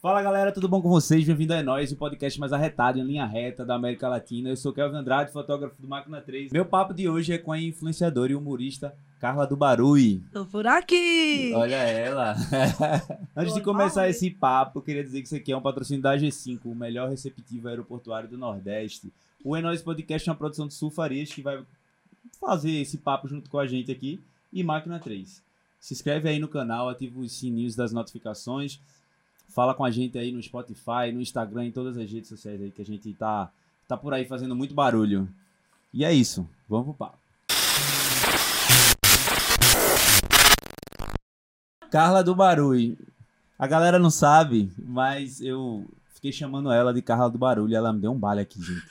Fala galera, tudo bom com vocês? Bem-vindo a É Nós, o podcast mais arretado em linha reta da América Latina. Eu sou Kelvin Andrade, fotógrafo do Máquina 3. Meu papo de hoje é com a influenciadora e humorista Carla do Barui. Tô por aqui! Olha ela! Antes de começar esse papo, queria dizer que isso aqui é um patrocínio da G5, o melhor receptivo aeroportuário do Nordeste. O É Nós Podcast é uma produção de Sul Farias que vai fazer esse papo junto com a gente aqui e Máquina 3. Se inscreve aí no canal, ativa os sininhos das notificações. Fala com a gente aí no Spotify, no Instagram, em todas as redes sociais aí que a gente tá, tá por aí fazendo muito barulho. E é isso. Vamos pro papo. Carla do Barulho. A galera não sabe, mas eu fiquei chamando ela de Carla do Barulho ela me deu um baile aqui, gente.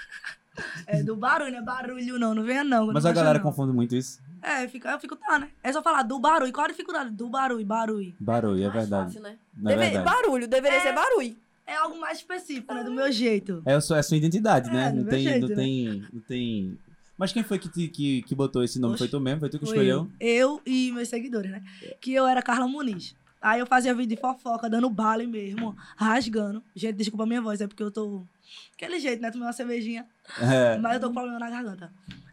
É do barulho, não é barulho não, não venha não. Mas não a galera não. confunde muito isso. É, fica, eu fico, tá, né? É só falar do barulho. Qual a dificuldade? Do barulho, barulho. Barulho, é verdade. fácil, né? É Deve- verdade. Barulho, deveria É. ser barulho. É algo mais específico, né? Do meu jeito. É a sua, é a sua identidade, É, né? Não tem, jeito, não, né? tem, não tem. Mas quem foi que, te- que, que botou esse nome? Oxe, Foi tu mesmo? Foi tu que Foi escolheu? Eu, eu e meus seguidores, né? Que eu era Carla Muniz. Aí eu fazia vídeo de fofoca, dando bala mesmo, rasgando. Gente, desculpa a minha voz, é porque eu tô... Aquele jeito, né? Tomei uma cervejinha. É. Mas eu tô com problema na garganta.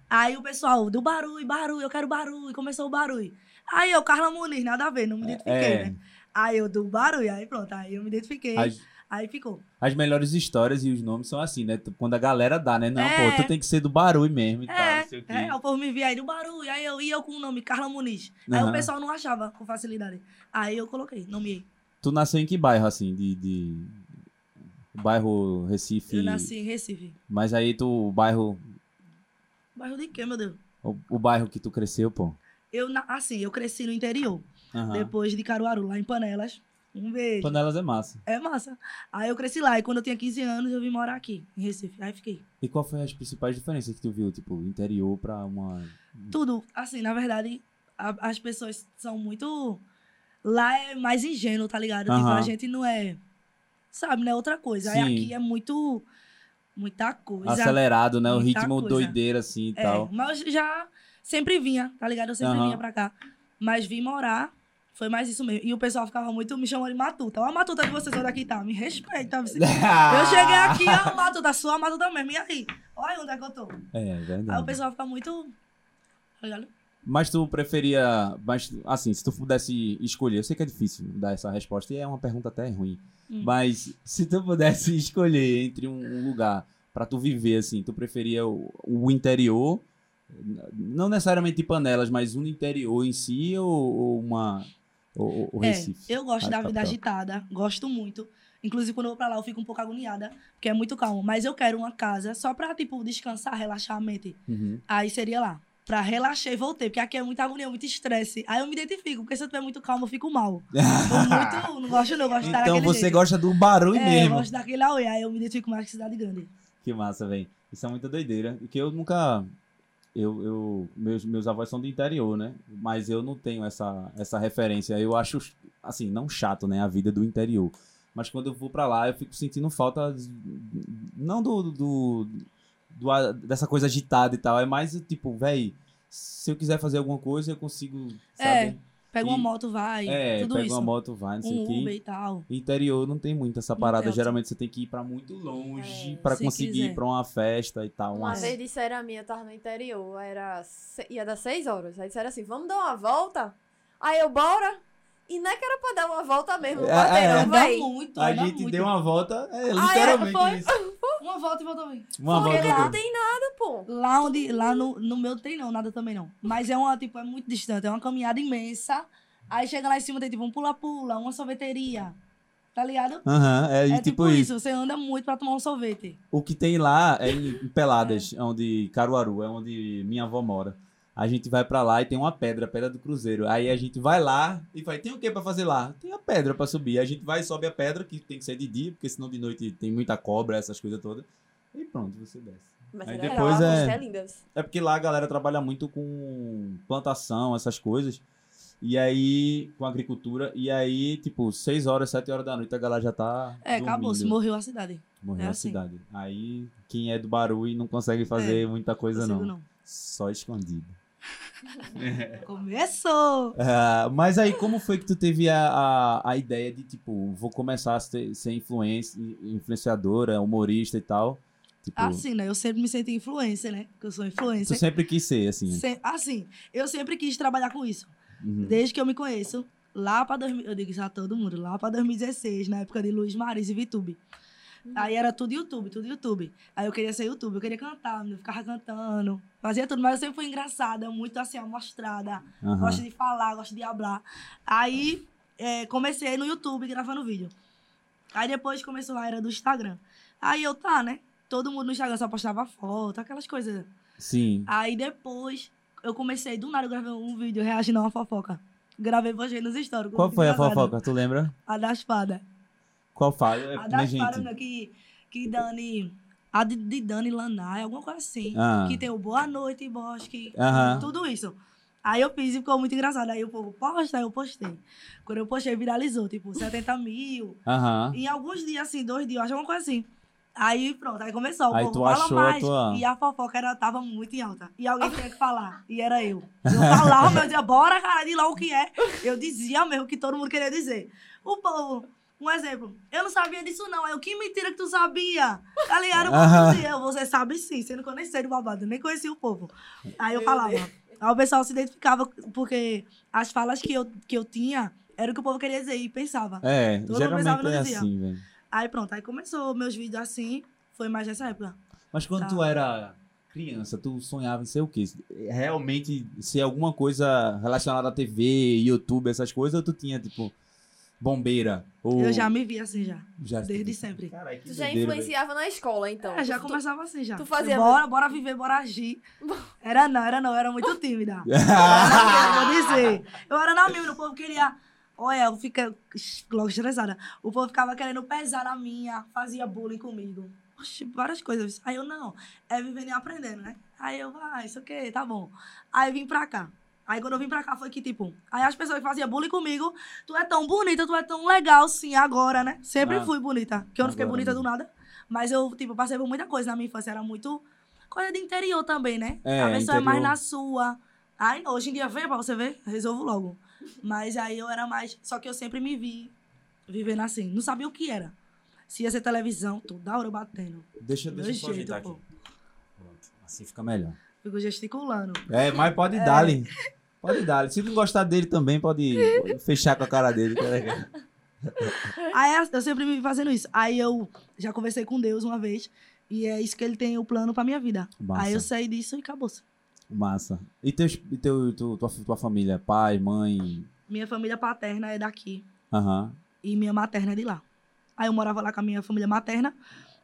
Aí o pessoal, do barulho, barulho, eu quero barulho. Começou o barulho. Aí eu, Carla Muniz, nada a ver, não me identifiquei, É. né? Aí eu, do barulho, aí pronto, aí eu me identifiquei. As, Aí ficou. as melhores histórias e os nomes são assim, né? Quando a galera dá, né? Não, É. pô, tu tem que ser do barulho mesmo e tal, É, não sei o quê. é, o povo me via aí do barulho. Aí eu ia com o nome Carla Muniz. Aí Aham. o pessoal não achava com facilidade. Aí eu coloquei, nomeei. Tu nasceu em que bairro, assim? De. de... Bairro Recife. Eu nasci em Recife. Mas aí tu. O bairro. Bairro de quê, meu Deus? O, o bairro que tu cresceu, pô. Eu, assim, eu cresci no interior. Aham. Depois de Caruaru, lá em Panelas. Um beijo. Panelas é massa. É massa. Aí eu cresci lá. E quando eu tinha 15 anos, eu vim morar aqui, em Recife. Aí fiquei. E qual foi as principais diferenças que tu viu, tipo, interior pra uma. Tudo, assim, na verdade, a- as pessoas são muito. Lá é mais ingênuo, tá ligado? Tipo, Aham. a gente não é. Sabe, né? Outra coisa. Aí Sim. aqui é muito. Muita coisa. Acelerado, né? O ritmo coisa. doideira, assim e É, tal. mas já sempre vinha, tá ligado? Eu sempre Aham. vinha pra cá. Mas vim morar, foi mais isso mesmo. E o pessoal ficava muito me chamando de Matuta. Ó, a Matuta de vocês, olha aqui, tá? Me respeita. vice. Eu cheguei aqui, ó, Matuta, sua Matuta mesmo. E aí? Olha onde é que eu tô. É, Aí o verdade. pessoal fica muito. Tá ligado? Mas tu preferia. Mas, assim, se tu pudesse escolher, eu sei que é difícil dar essa resposta e é uma pergunta até ruim. Hum. Mas se tu pudesse escolher entre um, lugar pra tu viver, assim, tu preferia o, o interior, não necessariamente panelas, mas um interior em si ou, ou uma. Ou, ou É, Recife? eu gosto Ah, da vida capital. agitada, gosto muito. Inclusive, quando eu vou pra lá, eu fico um pouco agoniada, porque é muito calmo. Mas eu quero uma casa só pra, tipo, descansar, relaxar a mente. Uhum. Aí seria lá. Pra relaxar e voltei, porque aqui é muita agonia, muito estresse. Aí eu me identifico, porque se eu tiver muito calmo, eu fico mal. Tô muito. Não gosto, não, eu gosto de estar Então você jeito. gosta do barulho é, mesmo. eu gosto daquele auê, aí eu me identifico mais com cidade grande. Que massa, velho. Isso é muita doideira. E que eu nunca. Eu, eu, meus, meus avós são do interior, né? Mas eu não tenho essa, essa referência. Eu acho, assim, não chato, né? A vida do interior. Mas quando eu vou pra lá, eu fico sentindo falta. Não do. do, do- dessa coisa agitada e tal. É mais tipo, velho. Se eu quiser fazer alguma coisa, eu consigo. É, Sabe? Pega uma moto, vai, É, tudo pega isso. uma moto, vai, não sei o um quê. Uber e tal. Interior não tem muito essa parada. Geralmente você tem que ir pra muito longe É, pra se conseguir quiser. ir pra uma festa e tal. Uma umas- vez disseram a minha, eu tava no interior, era se- ia dar seis horas. Aí disseram assim, vamos dar uma volta? Aí eu, bora? E não é que era pra dar uma volta mesmo, É, quarteirão, é. Anda véi. muito, A gente muito. deu uma volta, é Ah, é? literalmente Foi? isso. Uma volta e voltou bem. Uma Porque volta. lá não tem nada, pô. Lá onde, lá no, no meu não tem não, nada também não. Mas é uma, tipo, é muito distante, é uma caminhada imensa. Aí chega lá em cima, tem tipo um pula-pula, uma sorveteria. Tá ligado? Aham, é, É, tipo, tipo isso. isso, você anda muito pra tomar um sorvete. O que tem lá é em em Peladas, onde Caruaru, é onde minha avó mora. A gente vai pra lá e tem uma pedra, a pedra do cruzeiro. Aí a gente vai lá e vai, tem o que pra fazer lá? Tem a pedra pra subir. A gente vai e sobe a pedra, que tem que ser de dia, porque senão de noite tem muita cobra, essas coisas todas. E pronto, você desce. Mas Aí depois legal, é- é. É porque lá a galera trabalha muito com plantação, essas coisas. E aí, com agricultura. E aí, tipo, 6 horas, 7 horas da noite, a galera já tá. É, acabou, se dormindo. morreu a cidade. Morreu é a assim. cidade. Aí, quem é do Barulho não consegue fazer muita coisa, não. não. Só escondido. Começou! Ah, mas aí, como foi que tu teve a, a, a ideia de, tipo, vou começar a ser, ser influenci- influenciadora, humorista e tal? Tipo, Assim, né? Eu sempre me senti influencer, né? Porque eu sou tu influencer. sempre quis ser, assim. Se- Assim, eu sempre quis trabalhar com isso. Uhum. Desde que eu me conheço, lá pra 2000, eu digo isso a todo mundo, lá pra 2016, na época de Luiz Maris e Vitube. Aí era tudo YouTube, tudo YouTube. Aí eu queria ser YouTube, eu queria cantar, eu ficava cantando, fazia tudo, mas eu sempre fui engraçada, muito assim, amostrada. Aham. Gosto de falar, gosto de hablar. Aí é, comecei no YouTube gravando vídeo. Aí depois começou a era do Instagram. Aí eu, tá, né? Todo mundo no Instagram só postava foto, aquelas coisas. Sim. Aí depois eu comecei, do nada eu gravei um vídeo reagindo a uma fofoca. Gravei postei nos stories. Qual foi a fofoca? Tu lembra? A da espada. Qual fala? É, A né, da espada, gente? que, que Dani. A de, de Dani Lanai, alguma coisa assim. Ah. Que tem o Boa Noite, Bosque. Aham. Tudo isso. Aí eu fiz e ficou muito engraçado. Aí o povo posta, aí eu postei. Quando eu postei, viralizou, tipo, 70 mil. Aham. Em alguns dias, assim, dois dias, eu acho alguma coisa assim. Aí pronto, aí começou. O Aí povo tu fala achou a mais. tua- E a fofoca era, tava muito em alta. E alguém tinha que falar. E era eu. Eu falava, eu dizia, bora, cara, de lá o que é. Eu dizia mesmo o que todo mundo queria dizer. O povo, um exemplo, eu não sabia disso não. Eu, que mentira que tu sabia. Tá povo Aham. dizia, eu, você sabe sim, sendo que eu nem sei do babado, nem conhecia o povo. Aí eu falava. Aí o pessoal se identificava, porque as falas que eu, que eu tinha era o que o povo queria dizer e pensava. É, Todo mundo geralmente pensava no é dia. assim, velho. Aí pronto, aí começou meus vídeos assim, foi mais nessa época. Mas quando Tá. tu era criança, tu sonhava em ser o quê? Realmente ser alguma coisa relacionada à TV, YouTube, essas coisas, ou tu tinha, tipo, bombeira? Ou... Eu já me vi assim já, já desde sempre. Caralho, que Tu já doideira, influenciava na escola, então. É, já Tu- começava assim já. tu fazia- Bora, bora viver, bora agir. Era não, era não, eu era muito tímida. eu vou dizer. Eu era na minha, o povo queria. Olha, eu fiquei logo estressada. O povo ficava querendo pesar na minha, fazia bullying comigo. Oxi, várias coisas. Aí eu, não, é vivendo e aprendendo, né? Aí eu, vai, isso aqui, tá bom. Aí vim pra cá. Aí quando eu vim pra cá foi que, tipo, aí as pessoas que faziam bullying comigo, tu é tão bonita, tu é tão legal, sim, agora, né? Sempre Ah. fui bonita. Que eu não fiquei bonita mesmo. do nada. Mas eu, tipo, passei por muita coisa na minha infância. Era muito coisa de interior também, né? É, a pessoa é mais interior. na sua. Aí, hoje em dia, vem pra você ver, resolvo logo. Mas aí eu era mais. Só que eu sempre me vi vivendo assim. Não sabia o que era. Se ia ser televisão, toda hora eu batendo. Deixa, deixa eu só jeito, aqui. Pronto, assim fica melhor. Fico gesticulando. É, mas pode dar-lhe. Pode dar-lhe. Se não gostar dele também, pode fechar com a cara dele. é legal. Aí eu sempre me fazendo isso. Aí eu já conversei com Deus uma vez. E é isso que ele tem o plano pra minha vida. Massa. Aí eu saí disso e acabou. Massa. E, teus, e teu, tu- tua, tua família? Pai, mãe? Minha família paterna é daqui. Aham. E minha materna é de lá. Aí eu morava lá com a minha família materna.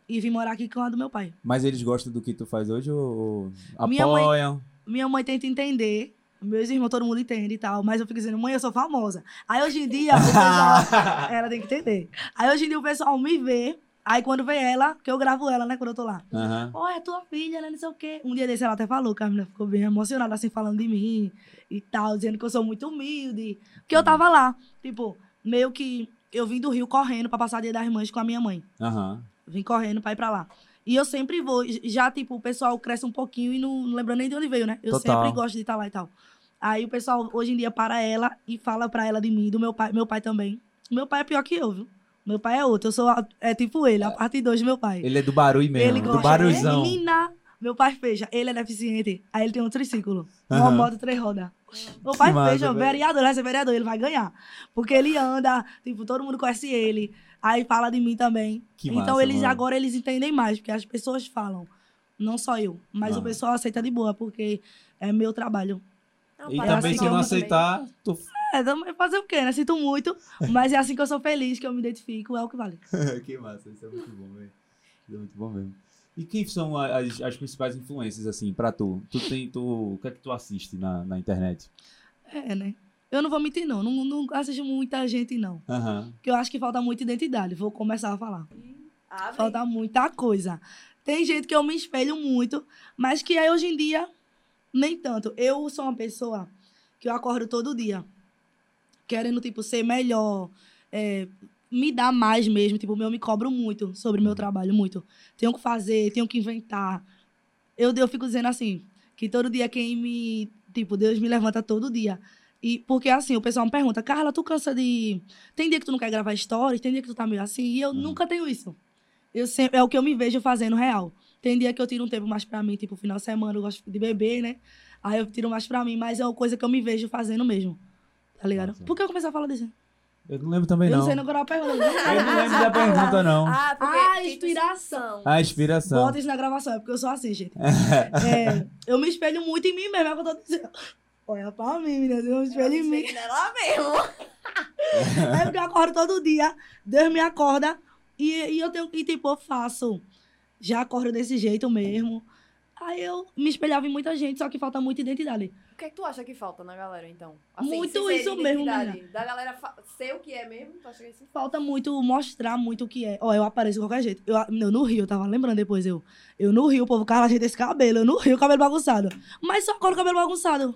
E vim morar aqui com a do meu pai. Mas eles gostam do que tu faz hoje ou ou Minha mãe- apoiam? Minha mãe tenta entender. Meus irmãos, todo mundo entende e tal. Mas eu fico dizendo, mãe, eu sou famosa. Aí hoje em dia, o pessoal... ela tem que entender. Aí hoje em dia o pessoal me vê. Aí quando vê ela, que eu gravo ela, né? Quando eu tô lá. Aham. Olha, tua filha, né? Não sei o quê. Um dia desse ela até falou que a menina ficou bem emocionada, assim, falando de mim e tal, dizendo que eu sou muito humilde. Porque eu tava lá. Tipo, meio que eu vim do Rio correndo pra passar dia das mães com a minha mãe. Aham. Vim correndo pra ir pra lá. E eu sempre vou. Já, tipo, o pessoal cresce um pouquinho e não, não lembra nem de onde veio, né? Eu Total. sempre gosto de estar lá e tal. Aí o pessoal, hoje em dia, para ela e fala pra ela de mim, do meu pai, meu pai também. Meu pai é pior que eu, viu? Meu pai é outro. Eu sou, a- é tipo ele, a parte 2 do meu pai. Ele é do barulho mesmo, Ele do gosta. barulhozão. Menina, meu pai fecha. Ele é deficiente. Aí ele tem um triciclo. Uma Aham. moto três rodas. Meu pai massa, fecha, velho. vereador, vai ser vereador, ele vai ganhar. Porque ele anda, tipo, todo mundo conhece ele. Aí fala de mim também. Que então massa, eles mano. agora eles entendem mais, porque as pessoas falam. Não só eu, mas Ah. o pessoal aceita de boa, porque é meu trabalho. E também assim se que não aceitar, tu... É, também fazer o quê, né? Sinto muito, mas é assim que eu sou feliz, que eu me identifico, é o que vale. que massa, isso é muito bom, velho. Isso é muito bom mesmo. E quem são as, as principais influências, assim, pra tu? Tu tem, tu, o que é que tu assiste na, na internet? É, né? Eu não vou mentir, não. Não, não assisto muita gente, não. Aham. Porque eu acho que falta muita identidade. Vou começar a falar. Abre. Falta muita coisa. Tem gente que eu me espelho muito, mas que aí hoje em dia, nem tanto. Eu sou uma pessoa que eu acordo todo dia querendo, tipo, ser melhor, é, me dar mais mesmo. Tipo, eu me cobro muito sobre o meu trabalho, muito. Tenho que fazer, tenho que inventar. Eu, eu fico dizendo assim, que todo dia quem me Tipo, Deus me levanta todo dia. E porque assim, o pessoal me pergunta, Carla, tu cansa de. Tem dia que tu não quer gravar stories, tem dia que tu tá meio assim, e eu nunca tenho isso. Eu sempre, é o que eu me vejo fazendo real. Tem dia que eu tiro um tempo mais pra mim, tipo, final de semana eu gosto de beber, né? Aí eu tiro mais pra mim, mas é uma coisa que eu me vejo fazendo mesmo. Tá ligado? Massa. Por que eu comecei a falar disso? Eu não lembro também, eu não. não sei não qual pergunta. Eu não lembro da pergunta, não. Ah, porque Ah, inspiração. A inspiração. Bota isso na gravação, é porque eu sou assim, gente. É, eu me espelho muito em mim mesmo, é o que eu tô dizendo. Olha pra mim, menina, eu me espelho em mim. Nela mesmo. É porque eu acordo todo dia, Deus me acorda e, e eu tenho que, tipo, eu faço. Já acordo desse jeito mesmo. Aí eu me espelhava em muita gente, só que falta muita identidade. O que é que tu acha que falta na galera, então? Muito sem ser isso mesmo. Da galera ser o que é mesmo? Tu acha que é isso? Falta muito mostrar muito o que é. Ó, eu apareço de qualquer jeito. Eu, eu no Rio, eu tava lembrando depois, eu. Eu no Rio, o povo, cara, ajeita esse cabelo. Eu no Rio, cabelo bagunçado. Mas só acordo o cabelo bagunçado.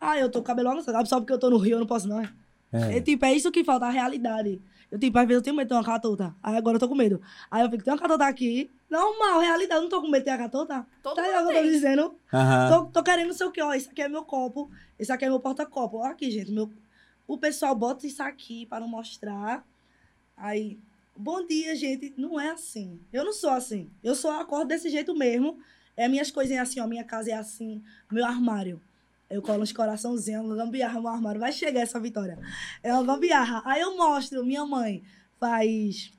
Ah, eu tô com o cabelo bagunçado. Só porque eu tô no Rio, eu não posso, não. É, É. é tipo, é isso que falta, a realidade. Eu, tipo, às vezes eu tenho medo de ter uma catota. Aí agora eu tô com medo. Aí eu fico, tem uma catota aqui. Normal, realidade. Eu não tô com medo de ter a catota. Todo Tá ligado o que eu tô dizendo? Aham. Tô, tô querendo não sei o que, ó. Esse aqui é meu copo. Esse aqui é meu porta-copo. Ó, aqui, gente. Meu... O pessoal bota isso aqui para não mostrar. Aí, bom dia, gente. Não é assim. Eu não sou assim. Eu só acordo desse jeito mesmo. É minhas coisinhas assim, ó. Minha casa é assim. Meu armário. Eu colo uns coraçãozinhos, uma gambiarra no armário. Vai chegar essa vitória. É uma gambiarra. Aí eu mostro, minha mãe faz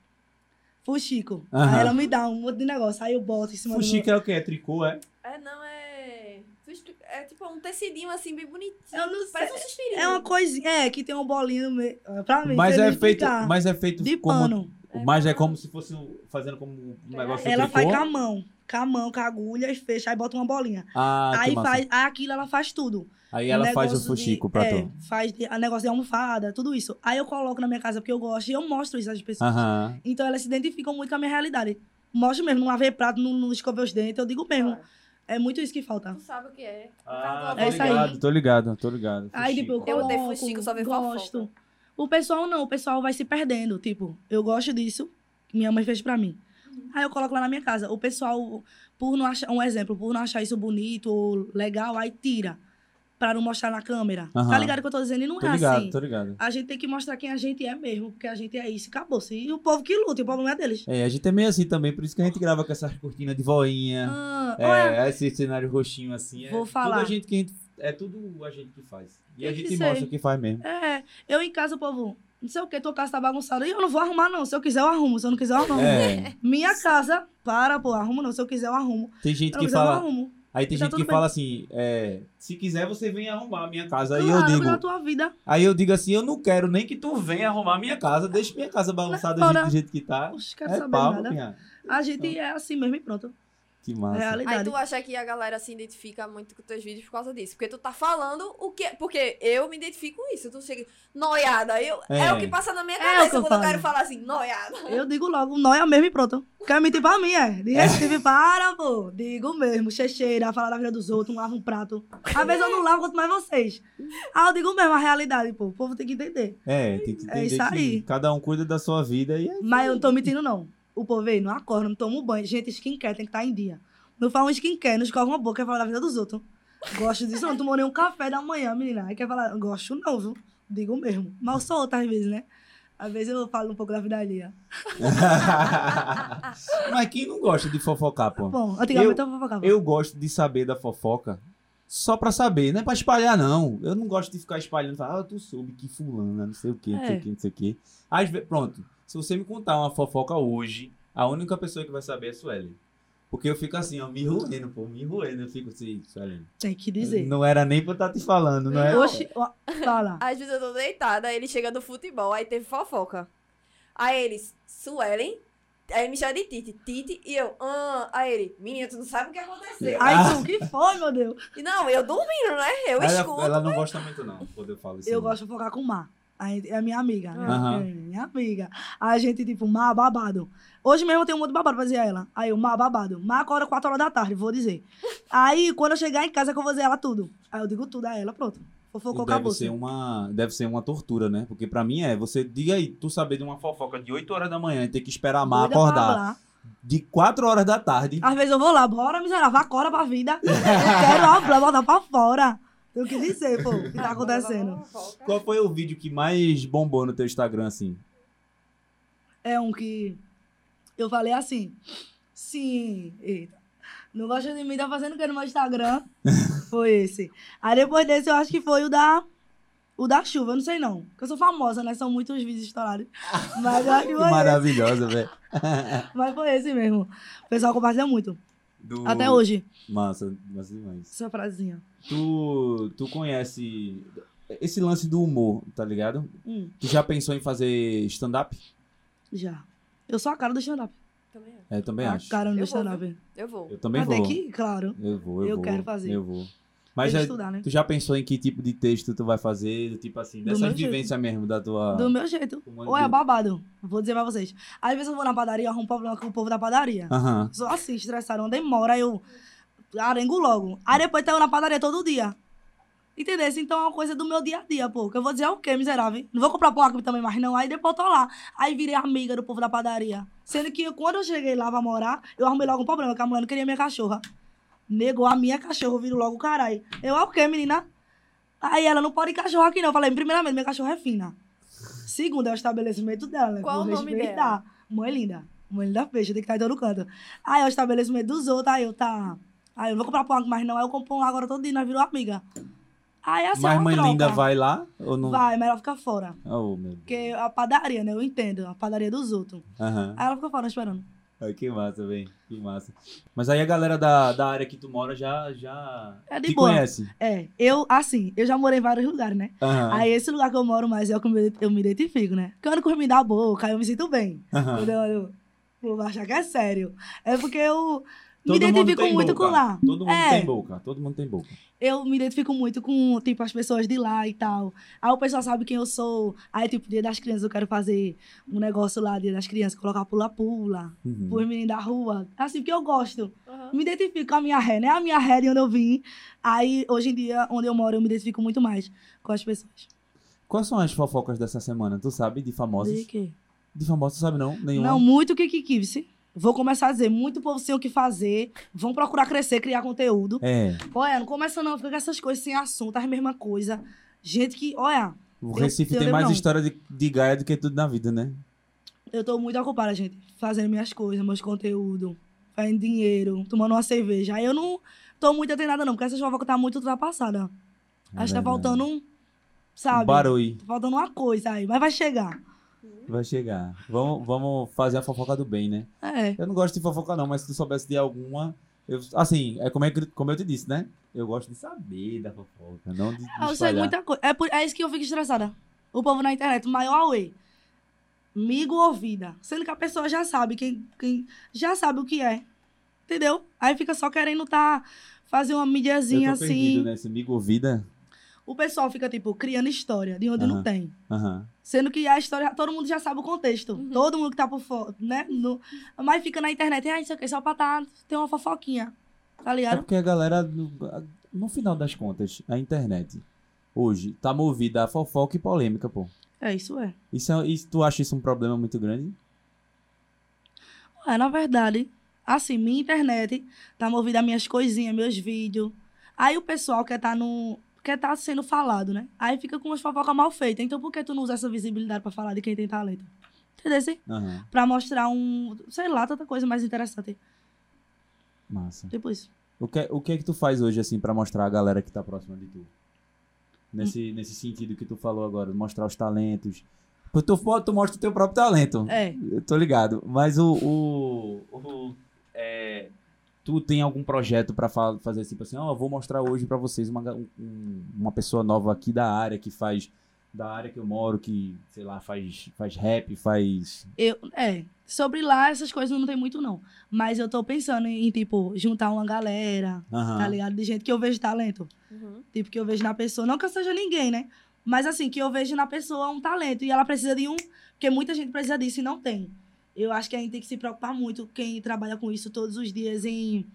fuxico. Aham. Aí ela me dá um monte de negócio. Aí eu boto em cima do meu... Fuxico é o quê? É tricô, é? É, não, é... É tipo um tecidinho assim, bem bonitinho. Eu não sei. Parece um suspirinho. É uma coisinha, é, que tem um bolinho no meio. É, Pra mim, Mas é feito, mas é feito de como pano. Mas é como se fosse fazendo como um negócio Ela tricô. faz com a mão. Com a mão, com a agulha, e fecha, aí bota uma bolinha. Ah, aí faz, aí aquilo ela faz tudo. Aí ela faz o fuxico de- pra é, tu. Faz de- a negócio de almofada, tudo isso. Aí eu coloco na minha casa porque eu gosto e eu mostro isso às pessoas. Aham. Então elas se identificam muito com a minha realidade. Mostro mesmo, não lavei prato, não, não escovei os dentes, eu digo mesmo. Claro. É muito isso que falta. Tu sabe o que é. Ah, É tô isso aí. ligado, tô ligado, tô ligado. Aí, tipo, eu Fuxico. Eu coloco, odeio fuxico, só ver gosto. fofoca. O pessoal não, o pessoal vai se perdendo. Tipo, eu gosto disso, minha mãe fez pra mim. Aí eu coloco lá na minha casa. O pessoal, por não achar, um exemplo, por não achar isso bonito ou legal, aí tira. Pra não mostrar na câmera. Aham. Tá ligado o que eu tô dizendo? E não Tô é ligado, assim. tô ligado. A gente tem que mostrar quem a gente é mesmo, porque a gente é isso, e acabou. E o povo que luta, o problema é deles. É, a gente é meio assim também, por isso que a gente grava com essas cortinas de voinha. Ah, olha, É, esse cenário roxinho assim. É Vou Tudo falar. a gente que a gente, é tudo a gente que faz. E a Tem que gente mostra o que faz mesmo. é, eu em casa, o povo, não sei o que, tua casa tá bagunçada. E eu não vou arrumar, não. Se eu quiser, eu arrumo. Se eu não quiser, eu arrumo. É, Minha casa, para, pô, arrumo não. Se eu quiser, eu arrumo. tem gente eu que quiser, eu fala. arrumo. Aí tem Tá gente tudo que bem. fala assim, é, se quiser você vem arrumar a minha casa. Aí eu Claro, digo, da tua vida. aí eu digo assim, eu não quero nem que tu venha arrumar a minha casa, deixa minha casa bagunçada do jeito, do jeito que tá. Oxe, quero É saber pau, nada. minha. A gente é assim mesmo e pronto. Que massa. Aí Realidade. tu acha que a galera se identifica muito com teus vídeos por causa disso? Porque tu tá falando o que. Porque eu me identifico com isso. Tu chega noiada. Eu, é. É. o que passa na minha É o que cabeça eu quando eu falo. quero falar assim, noiada. Eu digo logo, nóia mesmo e pronto. Quer mentir pra mim, é? De Recife, para, pô. Digo mesmo, checheira, falar da vida dos outros, não lava um prato. Às vezes eu não lavo, quanto mais vocês. Ah, eu digo mesmo a realidade, pô. O povo tem que entender. É, tem que É entender isso que aí. cada um cuida da sua vida e é Mas eu não tô mentindo, não. O povo aí não acorda, não toma um banho. Gente, skincare tem que estar em dia. Não faz um skincare, não escova uma boca, quer falar da vida dos outros. Gosto disso, não tomou nem um café da manhã, menina. Aí quer falar, gosto não, viu? Digo mesmo. Mas eu sou outra às vezes, né? Às vezes eu falo um pouco da vida alheia. Mas quem não gosta de fofocar, pô? Bom, antigamente eu, fofocava. Eu gosto de saber da fofoca só pra saber, não é pra espalhar, não. Eu não gosto de ficar espalhando, falar, ah, tu soube que fulana, não sei o que, não sei É. o que, não sei o que. Às vezes, pronto, se você me contar uma fofoca hoje, a única pessoa que vai saber é a Sueli. Porque eu fico assim, ó, me roendo, pô, me roendo. Eu fico assim, Sueli. Tem que dizer. Não era nem pra eu estar te falando, não é? Oxi, ó, fala. Às vezes eu tô deitada, aí ele chega do futebol, aí teve fofoca. Aí eles, Suelen, aí ele me chama de Titi, Titi, e eu, ah, aí ele, menina, tu não sabe o que aconteceu. Ai, tu, que foi, meu Deus? E não, eu dormindo, né? Eu ela, escuto. ela não gosta muito, não, quando eu falo isso. Eu não. gosto de fofocar com o Mar. Aí é minha amiga. né? É minha amiga. Aí a gente, tipo, Mar babado. Hoje mesmo eu tenho um monte de babado pra dizer a ela. Aí o Mar babado. Mar acorda 4 horas da tarde, vou dizer. Aí quando eu chegar em casa, que eu vou dizer ela tudo. Aí eu digo tudo a ela, pronto. Fofocou, deve acabou. ser, uma, deve ser uma tortura, né? Porque pra mim é, você diga aí, tu saber de uma fofoca de 8 horas da manhã e ter que esperar a Má Doida acordar de 4 horas da tarde. Às vezes eu vou lá, bora, miserável, acorda pra vida. Eu quero hablar, botar pra fora. Tenho que dizer, pô, o que tá acontecendo. Qual foi o vídeo que mais bombou no teu Instagram, assim? É um que eu falei assim, sim, eita, não gosta de mim, tá fazendo o que no meu Instagram? foi esse. Aí depois desse eu acho que foi o da, o da chuva, eu não sei não, porque eu sou famosa, né, são muitos vídeos estourados. Mas eu acho que foi esse. maravilhosa, velho. Mas foi esse mesmo. O pessoal compartilha muito, Do- até hoje, Massa, massa demais. essa frasezinha. Tu, tu conhece esse lance do humor, tá ligado? Hum, Tu já pensou em fazer stand-up? já. Eu sou a cara do stand-up. Também é. É, eu também a acho. cara do Eu vou, stand-up. Eu vou. Eu também Mas vou. tem que, claro, Eu vou, eu, Eu vou. quero fazer. Eu vou. Mas já, que estudar, né? tu já pensou em que tipo de texto tu vai fazer? Do tipo assim, dessas vivências mesmo da tua. Do meu jeito. um Ou é babado. Vou dizer pra vocês. Às vezes eu vou na padaria, arrumo problema com o povo da padaria. Aham. Sou assim, estressado. Uma demora, aí eu arengo logo. Aí depois tá eu na padaria todo dia. Entendeu? Então é uma coisa do meu dia a dia, pô. Que eu vou dizer o quê, miserável? Não vou comprar pão aqui também mais, não. Aí depois eu tô lá. Aí virei amiga do povo da padaria. Sendo que quando eu cheguei lá pra morar, eu arrumei logo um problema, que a mulher não queria minha cachorra. Negou a minha cachorra, eu viro logo o caralho. Eu, é o quê, menina? Aí ela não pode ir cachorro aqui, não. Eu falei, primeiramente, minha cachorra é fina. Segundo, é o estabelecimento dela, né? Qual o nome respeitar. Mãe linda. Mãe linda peixe, tem que estar em todo canto. Aí é o estabelecimento dos outros, aí eu tá. Aí eu não vou comprar pão mais não, aí eu compro pão agora todo dia, nós virou amiga. Aí assim, é Mas uma mãe troca. linda vai lá ou não? Vai, mas ela fica fora. Oh, meu Deus. Porque a padaria, né? Eu entendo, a padaria dos outros. Aham. Aí ela fica fora esperando. Ai, que massa, velho. Que massa. Mas aí a galera da, da área que tu mora já, já É de te boa. conhece. É, eu, assim, eu já morei em vários lugares, né? Aham. Aí esse lugar que eu moro mais é o que eu me, eu me identifico, né? Porque eu ando com me da boca, eu me sinto bem. Aham. Quando eu olho, vou achar que é sério. É porque eu Todo mundo identifico muito boca. com lá. Todo mundo é, tem boca. Todo mundo tem boca. eu me identifico muito com, tipo, as pessoas de lá e tal. Aí o pessoal sabe quem eu sou. Aí, tipo, dia das crianças, eu quero fazer um negócio lá, dia das crianças, colocar pula-pula, Uhum. pôr meninos da rua. Assim, porque eu gosto. Aham. Me identifico com a minha ré, né? A minha ré de onde eu vim. Aí, hoje em dia, onde eu moro, eu me identifico muito mais com as pessoas. Quais são as fofocas dessa semana? Tu sabe? De famosos? De quê? De famosos, tu sabe não? Nenhuma? Não, muito kikiki, Vou começar a dizer, muito povo sem o que fazer. Vão procurar crescer, criar conteúdo. É. Olha, não começa não, fica com essas coisas sem assunto, as mesma coisa. Gente que, olha, O Eu- Recife eu tem lembro mais não. história de, de Gaia do que tudo na vida, né? eu tô muito ocupada, gente, fazendo minhas coisas, meus conteúdos, fazendo dinheiro, tomando uma cerveja. Aí eu não tô muito atendada não, porque essa fofocas tá muito ultrapassada. É Acho que tá faltando um, sabe? Um barulho. Tá faltando uma coisa aí, mas vai chegar. Vai chegar. Vamos, vamos fazer a fofoca do bem, né? É, Eu não gosto de fofoca, não, mas se tu soubesse de alguma. Eu, assim, é como, é como eu te disse, né? Eu gosto de saber da fofoca, não de, de eu sei muita coisa. É, por- é isso que eu fico estressada. O povo na internet, o maior away. Migo ou vida. Sendo que a pessoa já sabe, quem, quem já sabe o que é. Entendeu? Aí fica só querendo tá, fazer uma mídiazinha assim. perdido nesse amigo vida. O pessoal fica, tipo, criando história de onde Aham. não tem. Aham. Sendo que a história, todo mundo já sabe o contexto. Uhum. Todo mundo que tá por fora, né? No, mas fica na internet, ah, isso aqui, só pra tá, ter uma fofoquinha. Tá É ligado? porque a galera, no, no final das contas, a internet, hoje, tá movida a fofoca e polêmica, pô. É, isso é. Isso, é- isso, tu acha isso um problema muito grande? É, na verdade, assim, minha internet tá movida a minhas coisinhas, meus vídeos. Aí o pessoal quer tá no. Quer tá sendo falado, né? Aí fica com umas fofocas mal feitas. Então por que tu não usa essa visibilidade pra falar de quem tem talento? Entendeu? Aham. Pra mostrar um. sei lá, tanta coisa mais interessante. Massa. Tipo isso. O que, o que é que tu faz hoje, assim, pra mostrar a galera que tá próxima de tu? Nesse, nesse sentido que tu falou agora, mostrar os talentos. Tu, tu mostra o teu próprio talento. É. Eu tô ligado. Mas o. o, o- é, tu tem algum projeto pra fa- fazer tipo assim, ó, eu vou mostrar hoje pra vocês uma, um- uma pessoa nova aqui da área que faz. Da área que eu moro, que, sei lá, faz, faz rap, faz. Eu, é, sobre lá, essas coisas não tem muito, não. Mas eu tô pensando em, tipo, juntar uma galera, Aham. tá ligado? De gente que eu vejo talento. Uhum. Tipo, que eu vejo na pessoa. Não que eu seja ninguém, né? Mas assim, que eu vejo na pessoa um talento. E ela precisa de um. Porque muita gente precisa disso e não tem. Eu acho que a gente tem que se preocupar muito, quem trabalha com isso todos os dias, em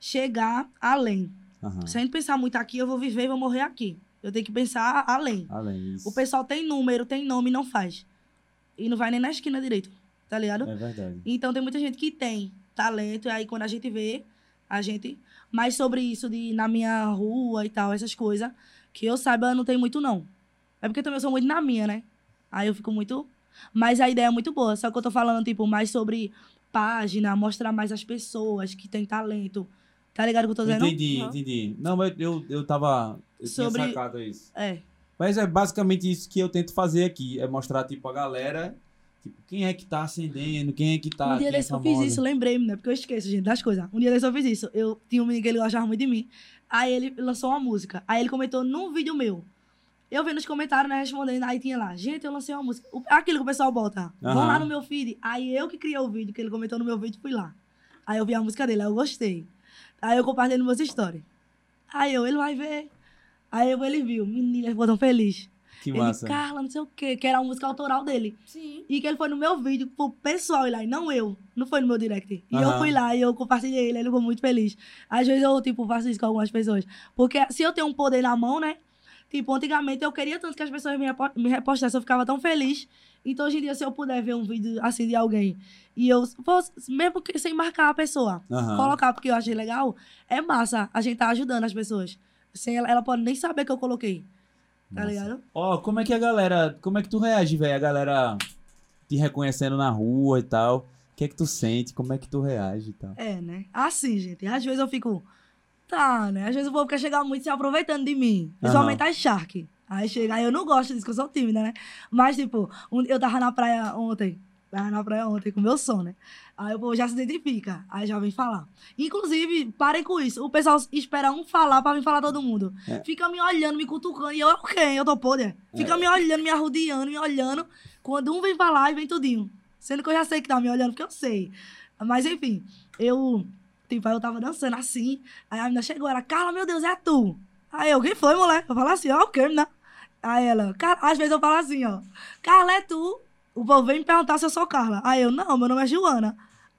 chegar além. Aham. Se a gente pensar muito aqui, eu vou viver e vou morrer aqui. Eu tenho que pensar além. Além. O pessoal tem número, tem nome não faz. E não vai nem na esquina direito. Tá ligado? É verdade. Então tem muita gente que tem talento, e aí quando a gente vê, a gente. Mas sobre isso de na minha rua e tal, essas coisas, Que eu saiba, não tem muito, não. É porque também eu sou muito na minha, né? Aí eu fico muito. Mas a ideia é muito boa. Só que eu tô falando, tipo, mais sobre página, mostrar mais as pessoas que têm talento. Tá ligado o que eu tô dizendo? Entendi, Uhum. entendi. Não, mas eu, eu tava. Eu Sobre- tinha sacado isso. É. Mas é basicamente isso que eu tento fazer aqui. É mostrar, tipo, a galera. Tipo, quem é que tá acendendo, quem é que tá. um dia quem é desse eu fiz isso, lembrei-me, né? Porque eu esqueço, gente, das coisas. Um dia desse eu fiz isso. Eu tinha um menino que ele gostava muito de mim. Aí ele lançou uma música. Aí ele comentou num vídeo meu. Eu vi nos comentários, né, respondendo. Aí tinha lá, gente, eu lancei uma música. O- Aquilo que o pessoal bota. Vão Aham. lá no meu feed. Aí eu que criei o vídeo, que ele comentou no meu vídeo, fui lá. Aí eu vi a música dele, aí eu gostei. Aí eu compartilhei nos meus stories. Aí eu, ele vai ver. Aí eu, ele viu. Menina, ele ficou tão feliz. Que ele, massa. Carla, não sei o quê, que era uma música autoral dele. Sim. E que ele foi no meu vídeo pro pessoal ir lá, e não eu. Não foi no meu direct. E eu Aham. fui lá e eu compartilhei ele, ele ficou muito feliz. Às vezes eu, tipo, faço isso com algumas pessoas. Porque se eu tenho um poder na mão, né? Tipo, antigamente eu queria tanto que as pessoas me, repo- me repostassem, eu ficava tão feliz. Então, hoje em dia, se eu puder ver um vídeo assim de alguém e eu, mesmo que sem marcar a pessoa, Aham. colocar porque eu achei legal, é massa. A gente tá ajudando as pessoas. Sem ela, ela pode nem saber que eu coloquei. Tá Massa. ligado? Ó, como é que a galera. Como é que tu reage, velho? A galera te reconhecendo na rua e tal. O que é que tu sente? Como é que tu reage e tal? É, né? Assim, gente. Às vezes eu fico. Tá, né? Às vezes o povo quer chegar muito se aproveitando de mim. Principalmente as Shark. Aí chega. Aí eu não gosto disso, que eu sou tímida, né? Mas, tipo, um- eu tava na praia ontem. Tava na praia ontem com meu som, né? Aí o povo já se identifica. Aí já vem falar. Inclusive, parem com isso. O pessoal espera um falar pra vir falar todo mundo. É. Fica me olhando, me cutucando. E eu, o quê? Eu tô podre. Fica me olhando, me arrodeando, me olhando. Quando um vem falar, e vem tudinho. Sendo que eu já sei que tá me olhando, porque eu sei. Mas, enfim, eu... Tipo, aí eu tava dançando assim. Aí a menina chegou, ela, Carla, meu Deus, é tu. Aí eu, quem foi, mulher? Eu falo assim, ó, o quê, menina? Aí ela, às vezes eu falo assim, ó, Carla, é tu? O povo vem me perguntar se eu sou Carla. Aí eu, não, meu nome é Joana.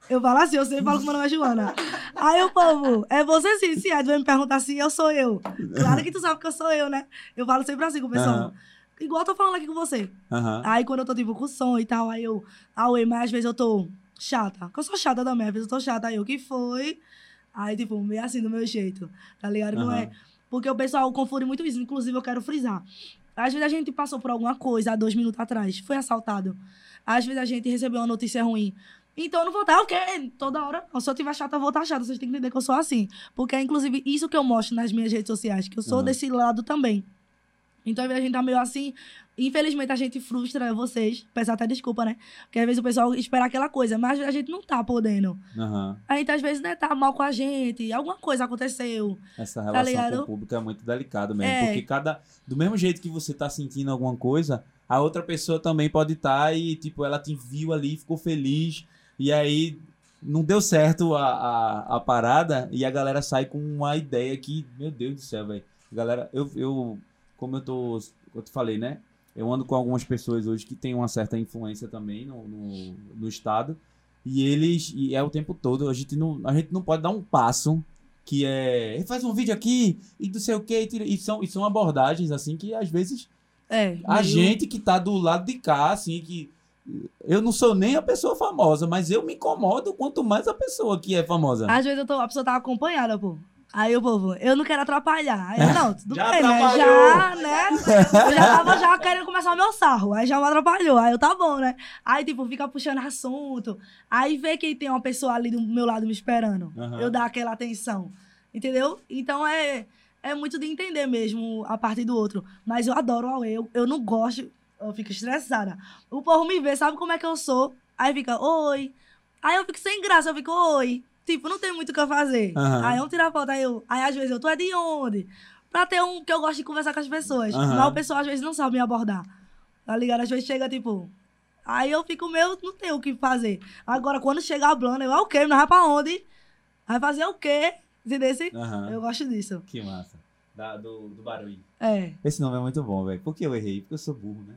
Eu falo assim, eu sempre falo que meu nome é Joana. Aí o povo, é você sim, sim. Aí tu vem me perguntar se eu sou eu. Claro que tu sabe que eu sou eu, né? Eu falo sempre assim com o pessoal. Aham. Igual eu tô falando aqui com você. Aham. Aí quando eu tô, tipo, com som e tal, aí eu, auê, mas às vezes eu tô chata. Porque eu sou chata também, às vezes eu tô chata. Aí eu, que foi? Aí, tipo, meio assim, do meu jeito, tá ligado? Não é... Porque o pessoal confunde muito isso. Inclusive, eu quero frisar. Às vezes a gente passou por alguma coisa há dois minutos atrás, foi assaltado. Às vezes a gente recebeu uma notícia ruim. Então eu não vou estar o quê? Toda hora. Se eu tiver chata, eu vou estar chata. Vocês têm que entender que eu sou assim. Porque é inclusive isso que eu mostro nas minhas redes sociais, que eu sou Aham. desse lado também. Então, a gente tá meio assim. Infelizmente, a gente frustra vocês. Peço até desculpa, né? Porque às vezes o pessoal espera aquela coisa, mas a gente não tá podendo. Aham. A gente, às vezes, né, tá mal com a gente. Alguma coisa aconteceu. Essa relação com ligado? o público é muito delicada mesmo. É. Porque cada. Do mesmo jeito que você tá sentindo alguma coisa, a outra pessoa também pode estar e, tipo, ela te viu ali, ficou feliz. E aí não deu certo a, a, a parada e a galera sai com uma ideia que, meu Deus do céu, velho. Galera, eu, eu. Como eu tô. Eu te falei, né? Eu ando com algumas pessoas hoje que têm uma certa influência também no, no, no estado. E eles. E é o tempo todo. A gente não, a gente não pode dar um passo que é. Faz um vídeo aqui e não sei o que. E são, e são abordagens assim que às vezes É. a meio- gente que tá do lado de cá, assim, que. Eu não sou nem a pessoa famosa, mas eu me incomodo quanto mais a pessoa que é famosa. Às vezes tô, a pessoa tá acompanhada, pô. Aí o povo, eu não quero atrapalhar. Aí eu, não, tudo Já bem, né? Já, né? Eu já tava já querendo começar o meu sarro. Aí já me atrapalhou. Aí eu, tá bom, né? Aí, tipo, fica puxando assunto. Aí vê que tem uma pessoa ali do meu lado me esperando. Aham. Eu dar aquela atenção. Entendeu? Então é, é muito de entender mesmo a parte do outro. Mas eu adoro o Aue. Eu, eu não gosto, eu fico estressada. O povo me vê, sabe como é que eu sou? Aí fica, oi. Aí eu fico sem graça, eu fico, oi. Tipo, não tem muito o que eu fazer. Aham. Aí eu tirar foto, aí eu. Aí às vezes eu, tu é de onde? Pra ter um que eu gosto de conversar com as pessoas. Aham. Mas o pessoal às vezes não sabe me abordar. Tá ligado? Às vezes chega, tipo. Aí eu fico meio, não tenho o que fazer. Agora, quando chega a Blanda, eu, ah, o quê? Nós vai pra onde? Vai fazer o quê? Entendeu? Aham. Eu gosto disso. Que massa. Da- do, do barulho. É. Esse nome é muito bom, velho. Por que eu errei? Porque eu sou burro, né?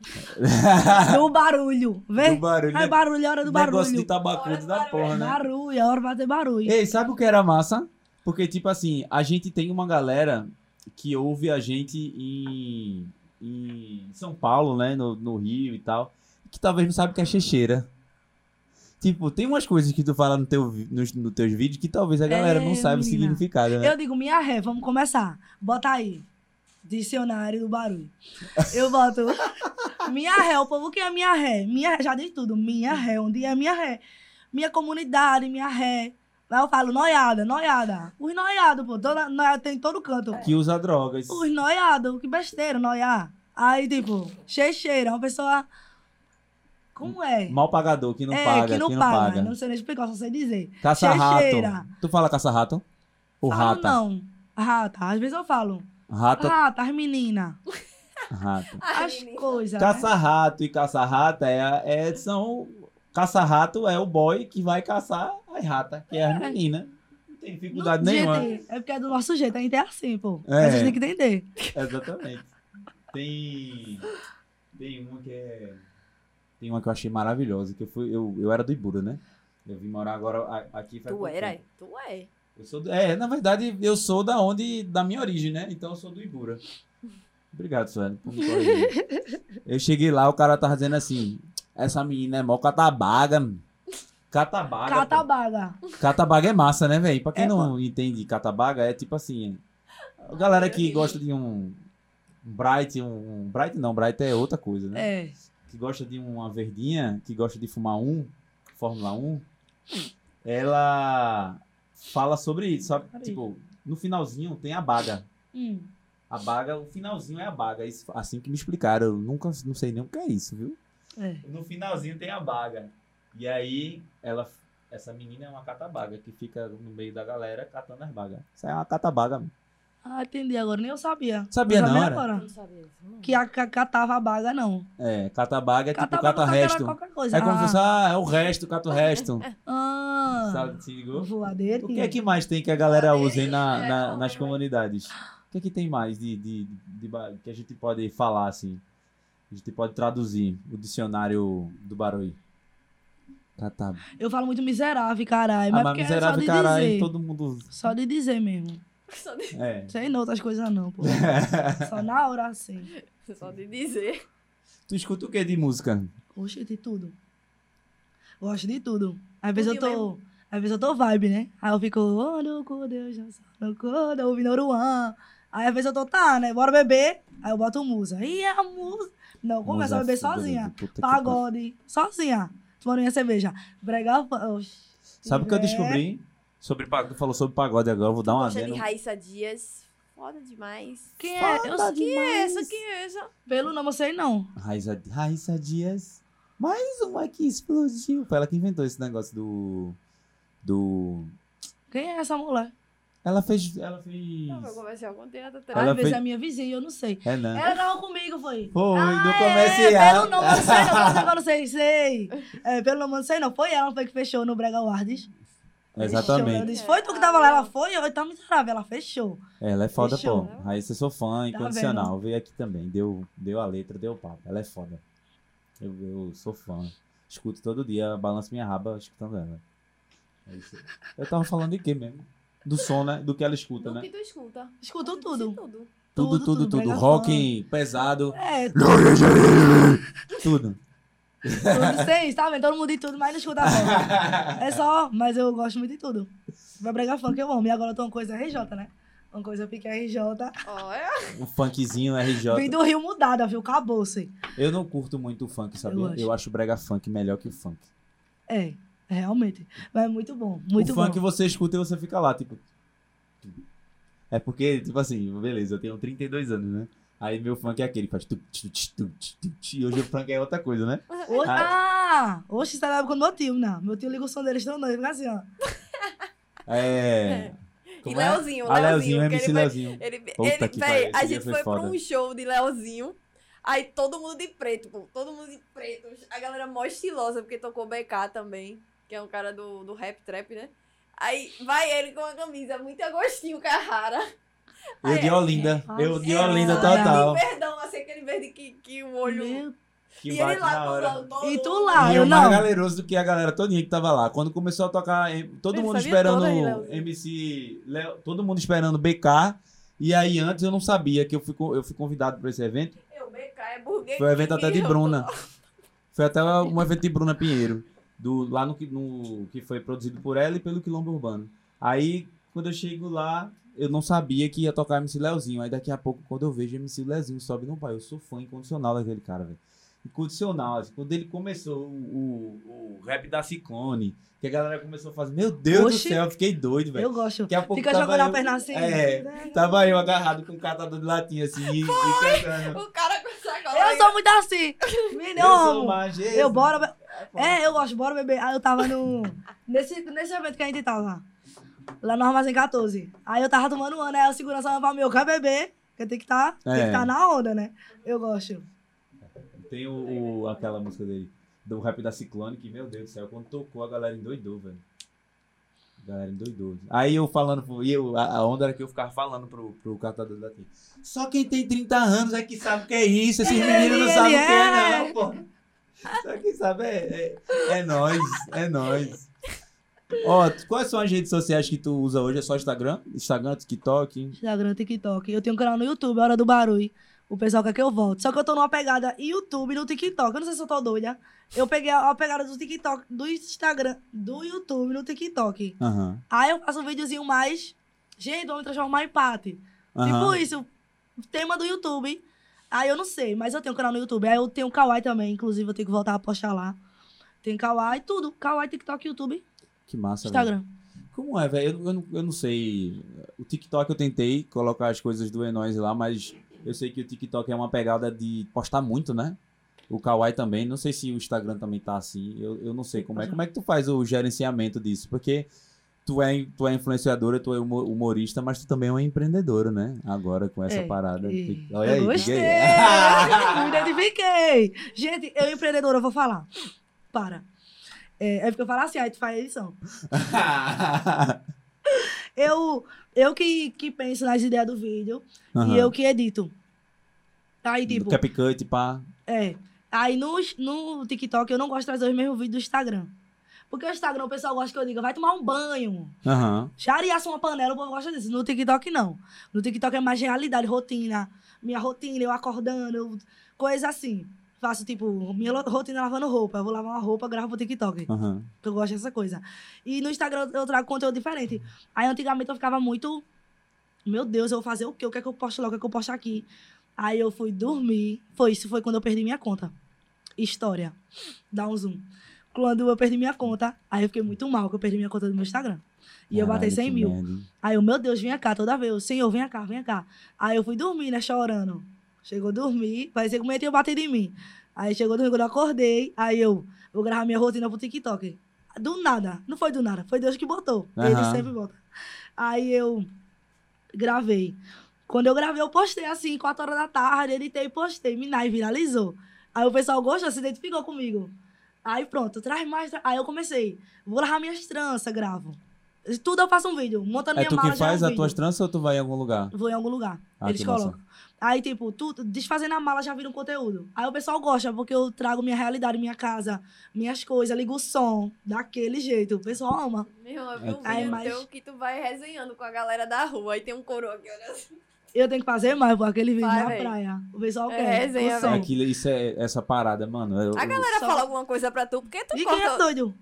Do barulho. Vê? do barulho. Ai, né? barulho, é hora do Negócio barulho. de tabacudo da porra, né? Barulho, é hora de fazer barulho. Ei, sabe o que era massa? Porque, tipo assim, a gente tem uma galera que ouve a gente em, em São Paulo, né? No, no Rio e tal, que talvez não sabe o que é checheira. Tipo, tem umas coisas que tu fala no teu, nos, nos teus vídeos que talvez a galera É, não saiba o menina. significado, né? Eu digo, minha ré, vamos começar. Bota aí. Dicionário do barulho. Eu boto minha ré, o povo que é minha ré. Minha ré, já diz tudo. Minha ré, onde é minha ré? Minha comunidade, minha ré. Aí eu falo noiada, noiada. Os noiados, pô. Toda, noiada tem em todo canto. Que usa drogas. Os noiados, que besteira, noiar. Aí, tipo, checheira, uma pessoa. Como é? Mal pagador, que não é, paga, que não, não paga. paga. Não sei nem explicar, só sei dizer. Caça-rato. Tu fala caça-rato? Ou Falo rata? não. Rata. Às vezes eu falo. Rata, Rata, as meninas. rato. Ai, As coisas. né? Caça-rato e caça-rata é, é, são. Caça-rato é o boy que vai caçar as ratas, que é as meninas. Não tem dificuldade Não, nenhuma. gente, é porque é do nosso jeito, a gente é assim, pô. É. A gente tem que entender. Exatamente. Tem. Tem uma que é. Tem uma que eu achei maravilhosa, que eu fui. Eu, eu era do Ibura, né? Eu vim morar agora aqui Tu era? tempo. Tu é. Eu sou do- é, na verdade, eu sou da onde. Da minha origem, né? Então eu sou do Ibura. Obrigado, Sueli, por me corrigir. Eu cheguei lá, o cara tava dizendo assim: essa menina é mó catabaga. mano." Catabaga. pô. Catabaga. Catabaga é massa, né, velho? Pra quem É, não entende catabaga, é tipo assim. A galera que gosta de um. Bright, um. um Bright não, Bright é outra coisa, né? É. Que gosta de uma verdinha, que gosta de fumar um, Fórmula 1, ela fala sobre isso, sabe? Tipo, no finalzinho tem a baga. Hum. A baga, o finalzinho é a baga. Isso, assim que me explicaram. Eu nunca não sei nem o que é isso, viu? É. No finalzinho tem a baga. E aí, ela, essa menina é uma catabaga que fica no meio da galera catando as bagas. Isso é uma catabaga. Ah, entendi agora. Nem eu sabia. Sabia Eu não, era? agora. Não sabia isso, não. Que a, ca- catava a baga, não. É, catabaga é tipo Catabaga cata era resto. É como ah, se fosse, ah, é o resto, cata o resto. Ah, Sabe, se ligou? voadeira. O que é que mais tem que a galera usa aí na, É, na- nas não. comunidades? O que é que tem mais de, de, de ba- que a gente pode falar assim? A gente pode traduzir o dicionário do Baroi. Catab... Eu falo muito miserável, caralho. Ah, Mas, é miserável, só de caralho, dizer. todo mundo. Só de dizer mesmo. Só de, É. Sem não outras coisas não, pô. Só na hora assim. só de dizer. Tu escuta o que de música? Oxe, de tudo. Gosto de tudo. Às vezes eu tô. Às vezes eu tô vibe, né? Aí eu fico, oh, no cu, Deus, não sou no cu, eu ouvindo Oruan. Aí às vezes eu tô, tá, né? Bora beber. Aí eu boto musa. E a musa. Não, começo a beber foda, sozinha. pariu. Pagode. Sozinha. Tomando minha cerveja. Bregar. Oxe. Sabe o que eu É. descobri? Sobre pagode. Tu falou sobre pagode agora, eu vou dar uma de adendo. Raíssa Dias. Foda demais. Quem é? Eu sei Quem é essa? Quem é essa? Pelo nome eu sei não. Raíssa, Raíssa Dias. Mais uma que explodiu. Foi ela que inventou esse negócio do. Do. Quem é essa mulher? Ela fez. Ela fez. Não, foi comercial com teatro. Ela Às vezes fez- é minha vizinha, eu não sei. É, não. Ela tava comigo, foi. Foi, Ah, do é, comercial. pelo nome eu não sei, não. Eu não sei, sei. É, pelo nome eu não sei, não. Foi ela foi que fechou no Brega Awards. Fechou. Eu Exatamente. disse, foi tu que tava lá? Ela foi, eu então miserável. Ela fechou. Ela é foda, Fechou. pô. Raíssa, eu sou fã Tá incondicional. Veio aqui também. Deu, deu a letra, deu o papo. Ela é foda. Eu, eu sou fã. Escuto todo dia, balanço minha raba escutando ela. É isso. Eu tava falando de quê mesmo? Do som, né? Do que ela escuta, Do né? que tu escuta. Escutou Tu tudo. Tudo. Tudo, tudo, tudo, tudo. Rock pesado. É, Tudo. tudo sem isso, tá vendo? Todo mundo de tudo, mas não escuta funk. É só, mas eu gosto muito de tudo. Vai bregar funk, eu amo. E agora eu tô uma coisa RJ, né? Uma coisa pique RJ. Olha. O funkzinho RJ. Vim do Rio mudada, viu? Acabou-se. Eu não curto muito o funk, sabia? Eu Eu acho. brega funk melhor que o funk. É, realmente. Mas é muito bom, muito o bom. funk você escuta e você fica lá, tipo. É porque, tipo assim, beleza, eu tenho 32 anos, né? Aí meu funk é aquele, faz. tu, tu, tu, tu, E hoje o funk é outra coisa, né? Hoje, ah, hoje você tá com meu tio, não. Meu tio liga o som dele, estão noivo, fica assim, ó. E É. Como é? Leozinho, Ah, Leozinho, Leozinho, MC ele Leozinho. Ele, ele, véi, a gente foi foi pra um show de Leozinho. Aí todo mundo de preto, pô. Todo mundo de preto. A galera mó estilosa, porque tocou BK também. Que é um cara do, do rap trap, né? Aí vai ele com uma camisa muito agostinho, Carrara. Eu de Olinda. Eu de É, Olinda é, total. De verdão, assim, aquele verde que, que o olho... Meu- Que e bate ele lá na hora. todo. E tu lá? E eu eu mais não. galeroso do que a galera todinha que tava lá. Quando começou a tocar, em- todo Ele mundo esperando toda Leozinho. MC, Leo- todo mundo esperando BK. E aí antes eu não sabia que eu fui, eu fui convidado para esse evento. Eu, BK é Burger Foi um evento até de eu Bruna. Foi até um evento de Bruna Pinheiro. Do, lá no, que- no que foi produzido por ela e pelo Quilombo Urbano. Aí, quando eu chego lá, eu não sabia que ia tocar MC Leozinho. Aí daqui a pouco, quando eu vejo MC Leozinho sobe no pai, eu sou fã incondicional daquele cara, velho. Incondicional. Assim, quando ele começou o, o, o rap da Ciclone, que a galera começou a fazer, meu Deus do Oxi. céu, eu fiquei doido, velho. Eu gosto. Daqui a pouco Fica tava jogando a eu- perna assim. É, tava eu agarrado com um catador de latinha assim e, e cantando. O cara com sacola. Eu sou muito assim. Menino, eu. Eu bora. É, eu gosto, bora beber. Aí eu tava no. Nesse, nesse evento que a gente tava. Lá no Armazém 14. Aí eu tava tomando uma, né? Aí o segurança falou pra mim, eu quero beber. Porque tem que tá, É. que tá na onda, né? Eu gosto. Tem o, o- aquela música dele, do rap da Ciclone, que, meu Deus do céu, quando tocou, a galera endoidou, velho. A galera endoidou. Aí eu falando, pro- e eu, a, onda era que eu ficava falando pro, pro catador da latinha. Só quem tem 30 anos é que sabe o que é isso. Esses meninos não sabem o que é, é. não, pô. Só quem sabe é, é, é nós, é nós. Ó, quais são as redes sociais que tu usa hoje? É só Instagram? Instagram, TikTok? Instagram, TikTok. Eu tenho um canal no YouTube, Hora do Barulho. O pessoal quer que eu volte. Só que eu tô numa pegada YouTube no TikTok. Eu não sei se eu tô doida. Eu peguei a, a pegada do TikTok, do Instagram, do YouTube no TikTok. Aham. Aí eu faço um videozinho mais. Gente, vamos transformar em empate. aham. Tipo isso. Tema do YouTube. Aí eu não sei, mas eu tenho um canal no YouTube. Aí eu tenho o Kawaii também. Inclusive, eu tenho que voltar a postar lá. Tem Kawaii, tudo. Kawaii, TikTok, YouTube, Que massa. Instagram. Como é, velho? Eu, eu, não- eu não sei. O TikTok eu tentei colocar as coisas do Enóis lá, mas eu sei que o TikTok é uma pegada de postar muito, né? O Kawaii também. Não sei se o Instagram também tá assim. Eu, eu não sei como é. Como é que tu faz o gerenciamento disso? Porque tu é, tu é influenciadora, tu é humo- humorista, mas tu também é uma empreendedora, né? Agora com essa É, parada. e- Olha aí, gostei. Me identifiquei. Gente, eu empreendedora, eu vou falar. Para. É, é porque eu falo assim, aí tu faz a edição. Eu, eu que, que penso nas ideias do vídeo Aham. e eu que edito. Aí, tipo, CapCut, pá. é. Aí no, no TikTok eu não gosto de trazer os mesmos vídeos do Instagram. Porque o Instagram o pessoal gosta que eu diga, vai tomar um banho. Aham. Chareaça uma panela, o povo gosta disso. No TikTok, não. No TikTok é mais realidade, rotina. Minha rotina, eu acordando, eu- coisa assim. Faço, tipo, minha rotina lavando roupa. Eu vou lavar uma roupa, gravo pro TikTok. Aham. Que eu gosto dessa coisa. E no Instagram eu trago conteúdo diferente. Aí antigamente eu ficava muito. Meu Deus, eu vou fazer o quê? O que é que eu posto lá? O que é que eu posto aqui? Aí eu fui dormir. Foi isso, foi quando eu perdi minha conta. História. Dá um zoom. Quando eu perdi minha conta, aí eu fiquei muito mal, que eu perdi minha conta do meu Instagram. E eu bati Caralho, 100 que mil. merda? Aí eu, meu Deus, vinha cá toda vez. Eu, Senhor, venha cá, venha cá. Aí eu fui dormir, né, chorando. Chegou a dormir, parecia que o menino tinha batido em mim. Aí chegou quando eu acordei, aí eu vou gravar minha rotina pro TikTok. Do nada, não foi do nada, foi Deus que botou. Ele Aham. sempre bota. Aí eu gravei. Quando eu gravei, eu postei assim, 4 horas da tarde, editei e postei. Minai viralizou. Aí o pessoal gostou, se identificou comigo. Aí pronto, traz mais. tra- Aí eu comecei. Vou gravar minhas tranças, gravo. Tudo eu faço um vídeo. Montando É minha tu mala que já é um faz as vídeo. tuas tranças ou tu vai em algum lugar? Vou em algum lugar. Ah, Eles que massa. colocam. Aí, tipo, tudo, desfazendo a mala já vira um conteúdo. Aí o pessoal gosta, porque eu trago minha realidade, minha casa, minhas coisas, ligo o som, daquele jeito. O pessoal ama. Meu eu vi um Aí, vídeo mas- teu que tu vai resenhando com a galera da rua. Aí tem um coroa aqui, olha assim. Eu tenho que fazer mais, pô, aquele vídeo Vai, na véi. praia. O pessoal É, quer. resenha, o som. véi. Aquilo, isso é essa parada, mano. eu- A eu- galera Só- fala alguma coisa pra tu, porque tu E quem é corta... doido?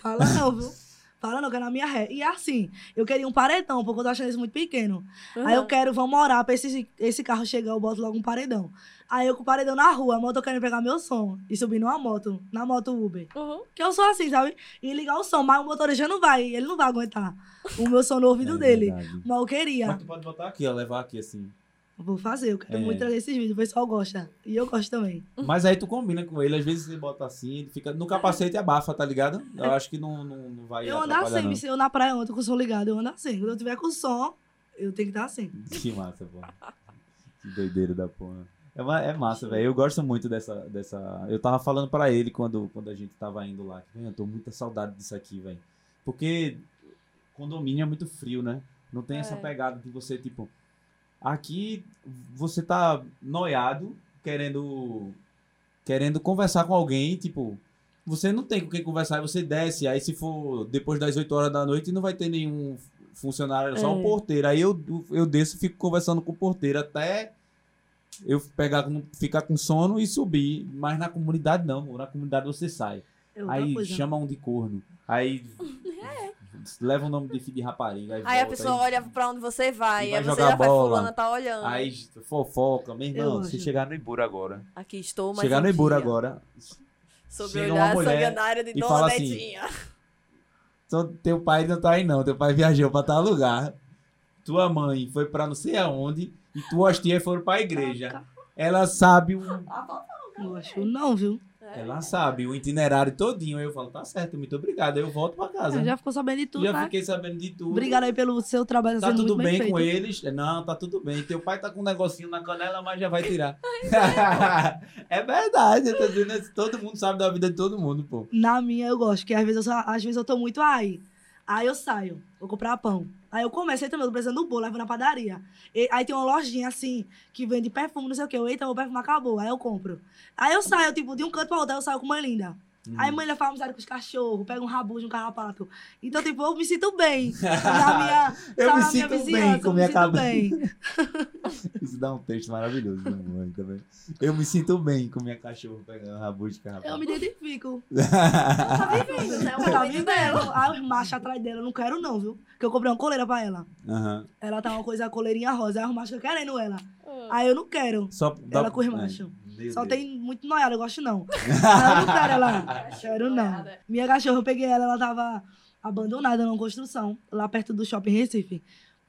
Fala não, viu? Fala não, que é na minha ré. E assim, eu queria um paredão, porque eu tô achando isso muito pequeno. Aí eu Uhum. quero, vamos orar pra esse, esse carro chegar, eu boto logo um paredão. Aí eu com o paredão na rua, a moto querendo pegar meu som e subir numa moto, na moto Uber. Uhum. Que eu sou assim, sabe? E ligar o som, mas o motorista não vai, ele não vai aguentar o meu som no ouvido É dele. verdade. Mas eu queria. Mas tu pode botar aqui, ó, levar aqui assim. Vou fazer, eu quero É. muito trazer esses vídeos, o pessoal gosta. E eu gosto também. Mas aí tu combina com ele, às vezes você bota assim, ele fica no capacete e abafa, tá ligado? Eu acho que não, não, não vai eu ando assim, não. se eu na praia ontem com o som ligado, eu ando assim. Quando eu tiver com o som, eu tenho que estar assim. Que massa, pô. Que doideira da porra. É, é massa, velho. Eu gosto muito dessa, dessa. Eu tava falando pra ele quando, quando a gente tava indo lá. que, "Véi, Eu tô muita saudade disso aqui, velho. Porque condomínio é muito frio, né? Não tem essa É. pegada de você, tipo. Aqui você tá noiado, querendo. Querendo conversar com alguém, tipo. Você não tem com quem conversar, aí você desce. Aí se for depois das 8 horas da noite, não vai ter nenhum funcionário, só um É. porteiro. Aí eu, eu desço e fico conversando com o porteiro até eu pegar, ficar com sono e subir. Mas na comunidade não, na comunidade você sai. É Aí coisa. chama um de corno. Aí leva o nome de filho de rapariga. Aí, Aí a volta, pessoa olha pra onde você vai, vai aí você já bola. fulana tá olhando. Aí fofoca, meu irmão, se chegar no Ibura agora. Aqui estou, mas chegar no um Ibura dia, agora. Sobre chega olhar uma a mulher sanguinária de e Dona fala assim, Netinha. Então, teu pai não tá aí não, teu pai viajou pra tal lugar. Tua mãe foi pra não sei aonde e tuas tias foram pra igreja. Ela sabe o, Eu acho não, viu? É. ela sabe o itinerário todinho. Aí eu falo, tá certo, muito obrigado. Aí eu volto pra casa. Já ficou sabendo de tudo, Já né? fiquei sabendo de tudo. Obrigada aí pelo seu trabalho. Tá tudo bem, com eles? Não, tá tudo bem. Teu pai tá com um negocinho na canela, mas já vai tirar. é verdade, eu tô dizendo. Todo mundo sabe da vida de todo mundo, pô. Na minha eu gosto, que às vezes eu, só- às vezes eu tô muito aí. Aí eu saio, vou comprar pão. Aí eu comecei também, eu tô precisando do bolo, levo na padaria. E- aí tem uma lojinha assim, que vende perfume, não sei o quê. Eita, meu perfume acabou. Aí eu compro. Aí eu saio, tipo, de um canto pra outro, aí eu saio com uma linda. Uhum. Aí mãe fala amizade com os cachorros, pega um rabujo, um carrapato. Então, tipo, eu me sinto bem. Na minha, Eu me na minha sinto bem com eu me minha sinto cabeça. bem. Isso dá um texto maravilhoso, né, mãe, também. Eu me sinto bem com minha cachorra pegando rabu de carrapato. Eu me identifico. Tá vivendo, né? O Tá vivendo. Aí os machos atrás dela, eu não quero não, viu? Porque eu comprei uma coleira pra ela. Aham. Ela tá uma coisa, coleirinha rosa. Aí os machos querendo ela. Ah. Aí eu não quero. Só dá- Ela com os Ai, machos. Só tem muito noiada, eu gosto não. Eu não quero ela. Quero não. Minha cachorra, eu peguei ela, ela tava abandonada numa construção, lá perto do shopping Recife.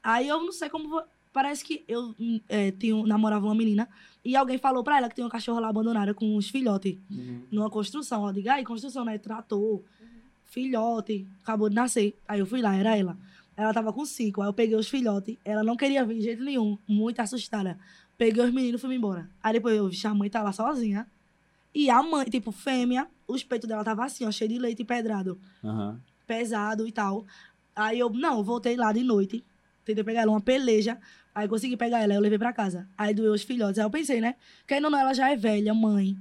Aí eu não sei como. Parece que eu é, tinha, namorava uma menina e alguém falou pra ela que tem uma cachorra lá abandonada com uns filhotes Uhum. numa construção. Eu digo, aí, construção, né? Trator, filhote, acabou de nascer. Aí eu fui lá, era ela. Ela tava com cinco, aí eu peguei os filhotes. Ela não queria vir de jeito nenhum, muito assustada. Peguei os meninos e fui embora. Aí depois eu vi a mãe tá lá sozinha. E a mãe, tipo, fêmea, os peitos dela tava assim, ó, cheio de leite pedrado, Aham. pesado e tal. Aí eu, não, voltei lá de noite, tentei pegar ela uma peleja. Aí consegui pegar ela, aí eu levei pra casa. Aí doeu os filhotes. Aí eu pensei, né? Querendo ou não, ela já é velha, mãe.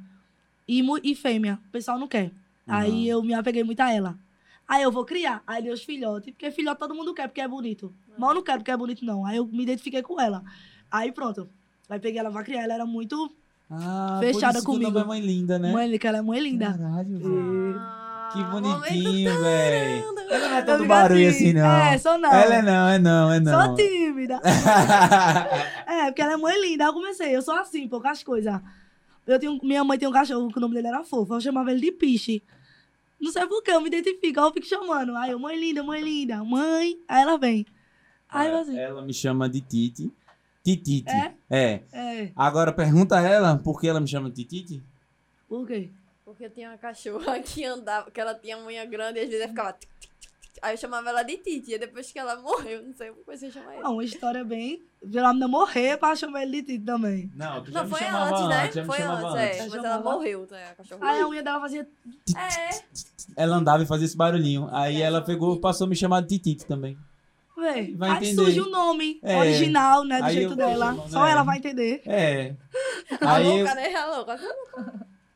E, mu- e fêmea. O pessoal não quer. Aí eu me apeguei muito a ela. Aí eu vou criar. Aí deu os filhotes. Porque filhote todo mundo quer, porque é bonito. Mas eu não quero porque é bonito, não. Aí eu me identifiquei com ela. Aí pronto. Aí peguei ela pra criar. Ela era muito Ah, Fechada por isso comigo. Que é mãe linda, né? mãe, que ela é mãe linda. Caralho, velho. Ah, Que bonitinho, velho. Ela não é tanto fico barulho assim, não. É, sou não. Ela é não, é não, é não. Sou tímida. É, porque ela é mãe linda. Aí eu comecei, eu sou assim, poucas coisas. Eu tenho, minha mãe tem um cachorro que o nome dele era fofo. Eu chamava ele de Piche. Não sei por que, eu me identifico. Aí eu fico chamando. Aí eu, mãe linda, mãe linda, mãe. Aí ela vem. Aí eu assim, Ela me chama de Titi. Titite. É? É. é, Agora pergunta a ela por que ela me chama de Titite. por quê? Porque eu tinha uma cachorra que andava, que ela tinha unha grande e às vezes ela ficava. tic, tic, tic, tic. Aí eu chamava ela de Titi. E depois que ela morreu, não sei como comecei a chamar Ah, ela. uma história bem. Ela me morrer pra chamar ele de Tito também. Não, tu Não, foi antes, né? já me Foi chamava antes, é. Já Mas ela chamava? morreu, né? A cachorra. Aí a unha dela fazia. É. Ela andava e fazia esse barulhinho. Aí É, ela chama pegou, Titi. passou a me chamar de Titite também. Véi, Vai aí entender. surge o nome É. original, né? Do Aí jeito eu- dela. né? Só ela vai entender. É. A Aí eu louca, né? A louca.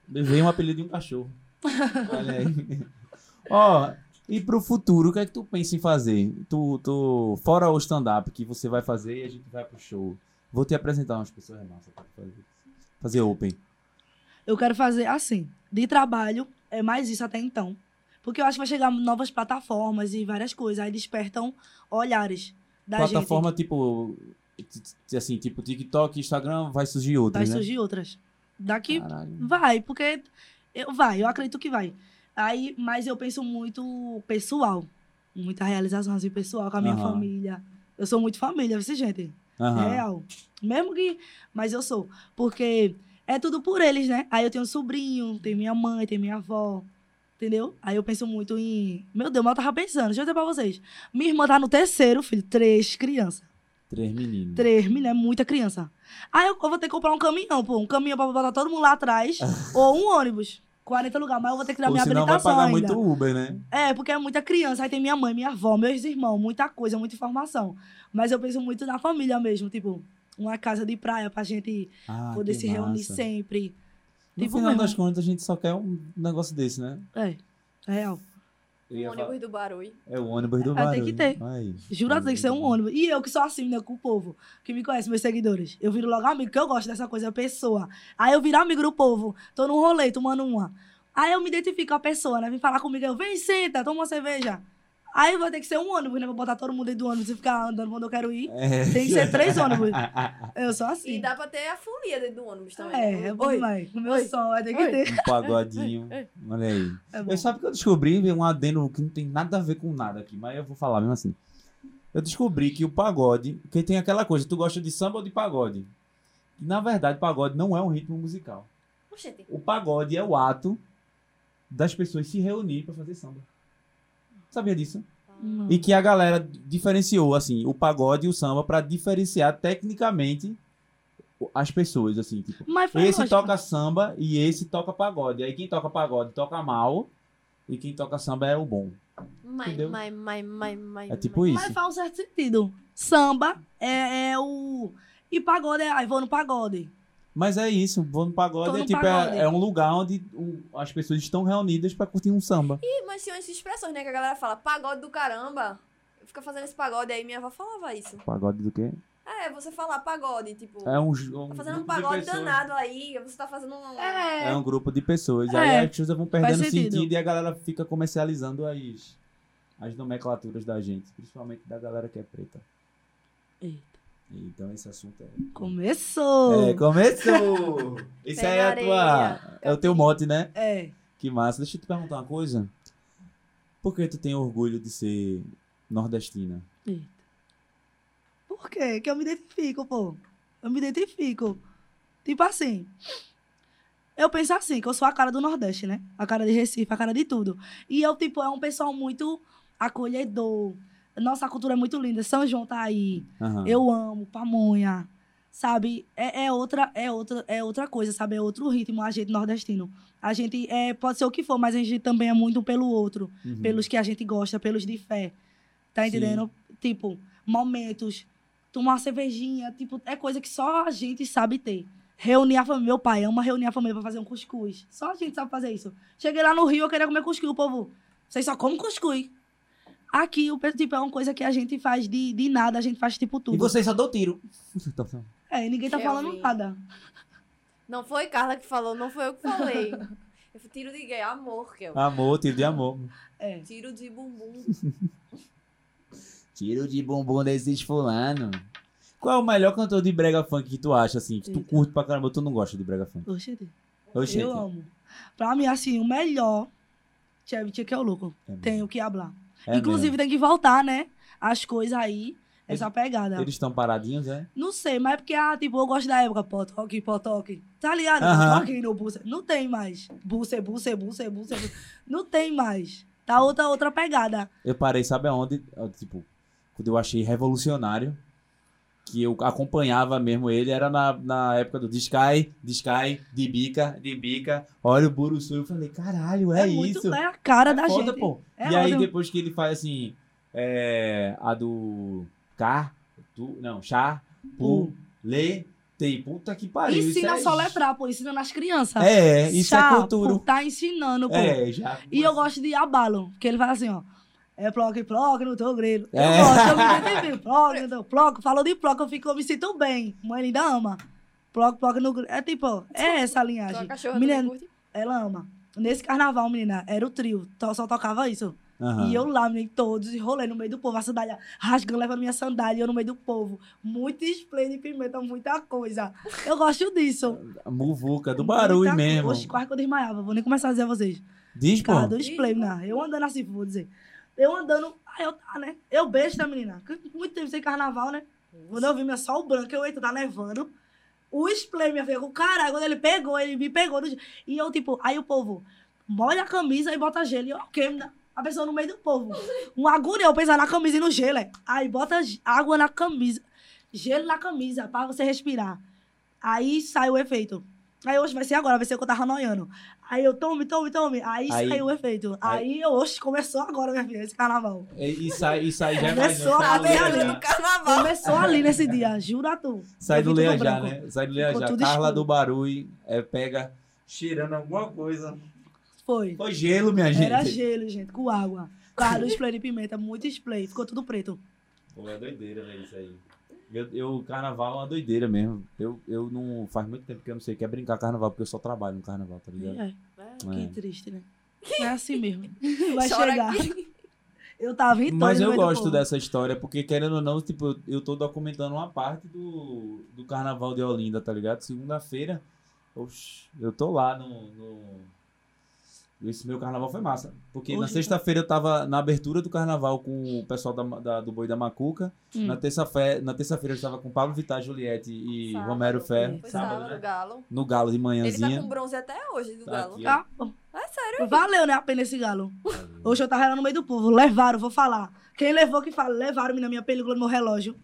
veio um apelido de um cachorro. Olha aí. Ó, e pro futuro, o que é que tu pensa em fazer? Tu, tu, fora o stand-up que você vai fazer e a gente vai pro show. Vou te apresentar umas pessoas massas pra fazer. Fazer open. Eu quero fazer assim. De trabalho, é mais isso até então. Porque eu acho que vai chegar novas plataformas e várias coisas. Aí despertam olhares da Plataforma tipo. t- t- Assim, tipo TikTok, Instagram, vai surgir gente. outras, Vai né? surgir outras. Daqui Caralho. vai, porque eu, vai, eu acredito que vai. Aí, mas eu penso muito pessoal. Muita realização assim, pessoal, com a minha Aham. família. Eu sou muito família, viu, gente? Aham. Real. Mesmo que. Mas eu sou. Porque é tudo por eles, né? Aí eu tenho um sobrinho, tem minha mãe, tem minha avó. Entendeu? Aí eu penso muito em. Meu Deus, mas eu tava pensando, deixa eu dizer pra vocês. Minha irmã tá no terceiro, filho, três crianças. Três meninos. Três, menina, é muita criança. Aí eu, eu vou ter que comprar um caminhão, pô. Um caminhão pra botar todo mundo lá atrás. ou um ônibus. 40 lugares, mas eu vou ter que dar Ou minha senão vai habilitação pagar ainda. muito Uber, né? É, porque é muita criança. Aí tem minha mãe, minha avó, meus irmãos, muita coisa, muita informação. Mas eu penso muito na família mesmo, tipo, uma casa de praia pra gente Ah, poder se reunir massa. sempre. No Tipo final mesmo. das contas, a gente só quer um negócio desse, né? É, é real. O ia falar- ônibus do barulho. É o ônibus do É, barulho. tem que ter. Aí. Juro tem que ser um ônibus. E eu que sou assim, né, com o povo, que me conhece, meus seguidores. Eu viro logo amigo, porque eu gosto dessa coisa, pessoa. Aí eu viro amigo do povo. Tô num rolê, tomando uma. Aí eu me identifico com a pessoa, né? Vem falar comigo, eu, vem, senta, toma uma cerveja. Aí vai ter que ser um ônibus, né? Pra botar todo mundo dentro do ônibus e ficar andando quando eu quero ir. É. Tem que ser três ônibus. Eu sou E assim. dá pra ter a folia dentro do ônibus também. É, é bom Oi. demais. O meu Oi. som vai ter que Oi. ter. Um pagodinho. Olha aí. É. Eu sabe que eu descobri um adendo que não tem nada a ver com nada aqui, mas eu vou falar mesmo assim. Eu descobri que o pagode, porque tem aquela coisa, tu gosta de samba ou de pagode? E, na verdade, pagode não é um ritmo musical. Oxente. O pagode é o ato das pessoas se reunir pra fazer samba. Sabia disso? Não. E que a galera diferenciou assim, o pagode e o samba pra diferenciar tecnicamente as pessoas assim, tipo, Mas esse lógica. toca samba e esse toca pagode. Aí quem toca pagode toca mal e quem toca samba é o bom. Mai, Entendeu? mai, mai, mai, mai. É tipo mai. isso. Mas faz um certo sentido. Samba é, é o. E pagode é. Ai, vou no pagode. Mas é isso, vou no pagode Tô é no tipo pagode. É, é um lugar onde o- as pessoas estão reunidas pra curtir um samba. Ih, mas tinha umas expressões, né? Que a galera fala, pagode do caramba. Fica fazendo esse pagode aí, minha avó falava isso. Pagode do quê? É, você falar pagode, tipo. É um, um Tá fazendo um pagode pessoas. danado aí, você tá fazendo um. É. É um grupo de pessoas. É. Aí as coisas vão perdendo sentido. sentido e a galera fica comercializando as, as nomenclaturas da gente, principalmente da galera que é preta. Eita. Então esse assunto é. Começou. É, começou! Isso aí é a tua. É o teu mote, né? É. Que massa. Deixa eu te perguntar uma coisa. Por que tu tem orgulho de ser nordestina? Eita. Por quê? Que eu me identifico, pô. Eu me identifico. Tipo assim. Eu penso assim, que eu sou a cara do Nordeste, né? A cara de Recife, a cara de tudo. E eu, tipo, é um pessoal muito acolhedor. Nossa cultura é muito linda. São João tá aí. Aham. Eu amo pamonha. Sabe? É, é outra, é outra, é outra coisa, sabe? É outro ritmo, a gente nordestino. A gente é, pode ser o que for, mas a gente também é muito um pelo outro Uhum. pelos que a gente gosta, pelos de fé. Tá Sim. entendendo? Tipo, momentos, tomar uma cervejinha, tipo, é coisa que só a gente sabe ter. Reunir a família. Meu pai ama reunir a família pra fazer um cuscuz. Só a gente sabe fazer isso. Cheguei lá no Rio, eu queria comer cuscuz, o povo. Vocês só comem cuscuz. Aqui, o tipo, é uma coisa que a gente faz de, de nada, a gente faz tipo tudo. E vocês só dão tiro. É, e ninguém tá falando nada. Não foi Carla que falou, não foi eu que falei. Eu fui tiro de gay, amor, que eu. Amor, tiro de amor. É. Tiro de bumbum. Tiro de bumbum desses fulano. Qual é o melhor cantor de brega funk que tu acha, assim? Que tu Eita. curte pra caramba, tu não gosta de brega funk? Oxente. Oxente. Eu amo. Pra mim, assim, o melhor. Chevy que é o louco. É mesmo. Tem o que hablar. É Inclusive, tem que voltar, né? As coisas aí. Essa pegada. mesmo. Eles estão paradinhos, é? Não sei, mas é porque, ah, tipo, eu gosto da época. Potoque, potoque. Tá ligado? Aham. Potoque no buce. Não tem mais. Buce, buce, buce, buce. buce. Não tem mais. Tá outra, outra pegada. Eu parei, sabe aonde? Tipo, quando eu achei revolucionário, que eu acompanhava mesmo ele, era na, na época do Discai, Discai, de bica, de bica, olha o Buruçu. Eu falei, caralho, é, muito, isso. É a cara É da foda, gente. pô. É e aí, ótimo. depois que ele faz assim, é, a do Car, tu, não, Chá, Pu. Lê, tem. Puta que pariu. isso Ensina é- a soletrar, pô. Ensina nas crianças. É, isso Chá, é cultura. pô, Tá ensinando, pô. É, já. E eu gosto de abalo, porque ele fala assim, ó. É ploque, ploque no teu grelo. Eu É. gosto, eu me identifico. Ploque, no teu ploque. Falou de ploque, eu, fico, eu me sinto bem. Mãe linda ama. Ploque, ploque no grelo. É tipo, é essa a linhagem. Menina, ela ama. Nesse carnaval, menina, era o trio. Só tocava isso. Aham. E eu lá, menina, todos, e rolê no meio do povo. A sandália rasgando, levando minha sandália, eu no meio do povo. Muito de pimenta, muita coisa. Eu gosto disso. A Muvuca, do barulho Muita mesmo. Oxe, quase que eu desmaiava. Vou nem começar a dizer a vocês. Diz, pô. Cara, do display, né? Eu andando assim, vou dizer. Eu andando, aí eu tá, né? Eu besta, menina. Muito tempo sem carnaval, né? Quando eu vi meu sol branco, eu eito, tá nevando. O display, minha filha, o caralho, quando ele pegou, ele me pegou. do- E eu, tipo, aí o povo molha a camisa e bota gelo. E eu, ok, menina. a pessoa no meio do povo. Um agonia, eu pensar na camisa e no gelo, é. Aí bota água na camisa, gelo na camisa, pra você respirar. Aí sai o efeito. Aí hoje vai ser agora, vai ser o que eu tava noiando. Aí eu tome, tome, tome. Aí, Aí- saiu o efeito. Aí, eu, oxe, começou agora, minha filha, esse carnaval. E, e sai, e sai já Começou ver Leia ali já. no carnaval. Começou ali nesse dia, jura tu. Sai do Leia já, né? Sai do Leia já. Carla escuro. do Barulho é, pega cheirando alguma coisa. Foi. Foi gelo, minha gente. Era gelo, gente, com água. Claro, spray de pimenta, muito spray. Ficou tudo preto. Pô, é doideira, velho, isso aí. Eu, eu, carnaval é uma doideira mesmo. Eu, eu não. Faz muito tempo que eu não sei o que é brincar carnaval, porque eu só trabalho no carnaval, tá ligado? É, É. que triste, né? É assim mesmo. Vai Chora chegar. aqui. Eu tava em Mas eu gosto povo. dessa história, porque querendo ou não, tipo, eu- eu tô documentando uma parte do, do carnaval de Olinda, tá ligado? Segunda-feira, oxe, eu tô lá no, no- Esse meu carnaval foi massa. Porque na Hoje, sexta-feira eu tava na abertura do carnaval com o pessoal da, da- do Boi da Macuca. Hum. Na terça-feira na terça-feira eu estava com Pablo Vittar, Juliette e Sábado. Romero Ferro. Foi Sábado, sábado, né? Galo. No Galo de Ele tá manhãzinha. com bronze até hoje do Tá Galo. aqui, Tá. É sério? Valeu, né, a pena esse galo. Hoje eu tava lá no meio do povo. Levaram, vou falar. Quem levou que fala, levaram-me na minha película no meu relógio.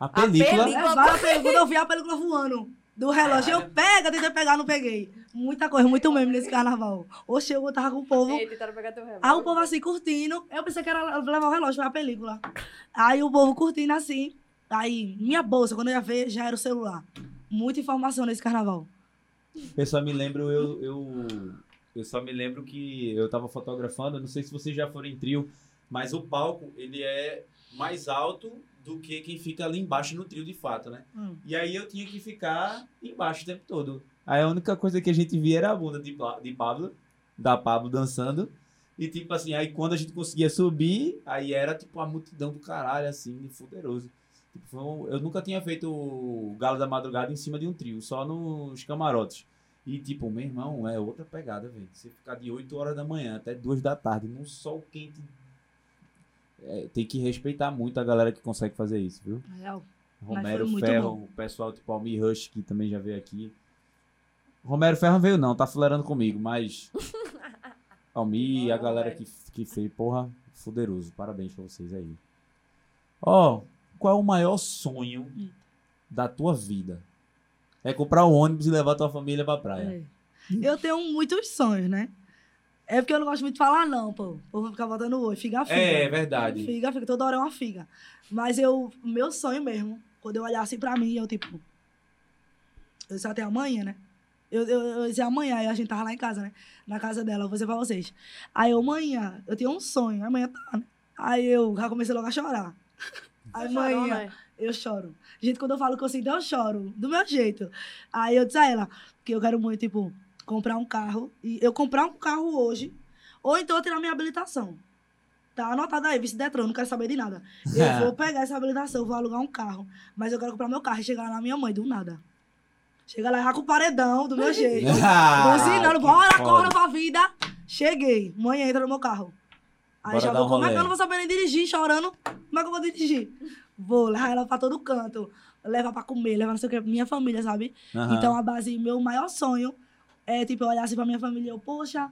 A película. película- Levaram a película, eu vi a película voando do relógio. Eu pega, tentei pegar, não peguei. Muita coisa, muito meme nesse carnaval. Oxe, eu tava com o povo. Ei, tentaram pegar teu relógio. Aí o povo assim curtindo. Eu pensei que era levar o relógio pra película. Aí o povo curtindo assim. Aí, minha bolsa, quando eu ia ver, já era o celular. Muita informação nesse carnaval. Eu só me lembro, eu, eu, eu só me lembro que eu tava fotografando, não sei se vocês já foram em trio, mas o palco, ele é mais alto do que quem fica ali embaixo no trio de fato, né? Hum. E aí eu tinha que ficar embaixo o tempo todo. Aí a única coisa que a gente via era a bunda de, de Pablo, da Pablo dançando. E tipo assim, aí quando a gente conseguia subir, aí era tipo a multidão do caralho, assim, fuderoso. Tipo, um- eu nunca tinha feito o Galo da Madrugada em cima de um trio, só nos camarotes. E tipo, meu irmão, é outra pegada, velho. Você ficar de 8 horas da manhã até 2 da tarde, num sol quente. É, tem que respeitar muito a galera que consegue fazer isso, viu? Real. Romero Ferro, o pessoal tipo Almir Rush, que também já veio aqui. Romero Ferro não veio não, tá fulerando comigo, mas... Almir e a galera que, que fez, porra, fuderoso. Parabéns pra vocês aí. Ó, qual é o maior sonho da tua vida? É comprar um ônibus e levar tua família pra praia. É. Eu tenho muitos sonhos, né? É porque eu não gosto muito de falar, não, pô. O povo ficar botando oi. Figa, figa. É, verdade. Figa, figa. Toda hora é uma figa. Mas eu, o meu sonho mesmo, quando eu olhar assim pra mim, eu tipo. Eu disse até amanhã, né? Eu, eu, eu disse amanhã, aí a gente tava lá em casa, né? Na casa dela, eu vou dizer pra vocês. Aí eu, amanhã, eu tenho um sonho, amanhã tá, né? Aí eu já comecei logo a chorar. Aí chorou, amanhã, né? eu choro. Gente, quando eu falo que eu sinto, eu choro. Do meu jeito. Aí eu disse a ela que eu quero muito, tipo, comprar um carro. E eu comprar um carro hoje. Ou então eu tirar minha habilitação. Tá anotado aí, vice Detran, não quero saber de nada. Eu vou pegar essa habilitação, vou alugar um carro. Mas eu quero comprar meu carro e chegar lá na minha mãe, do nada. Chega lá já com o paredão, do meu jeito. Ah, Buzinando, bora, corra pra vida. Cheguei. Mãe entra no meu carro. Aí Bora já vou, um como é que eu não vou saber nem dirigir, chorando? Como é que eu vou dirigir? Vou levar ela pra todo canto. Levar pra comer, levar não sei o que, minha família, sabe? Aham. Então a base, meu maior sonho é, tipo, eu olhar assim pra minha família e eu, poxa,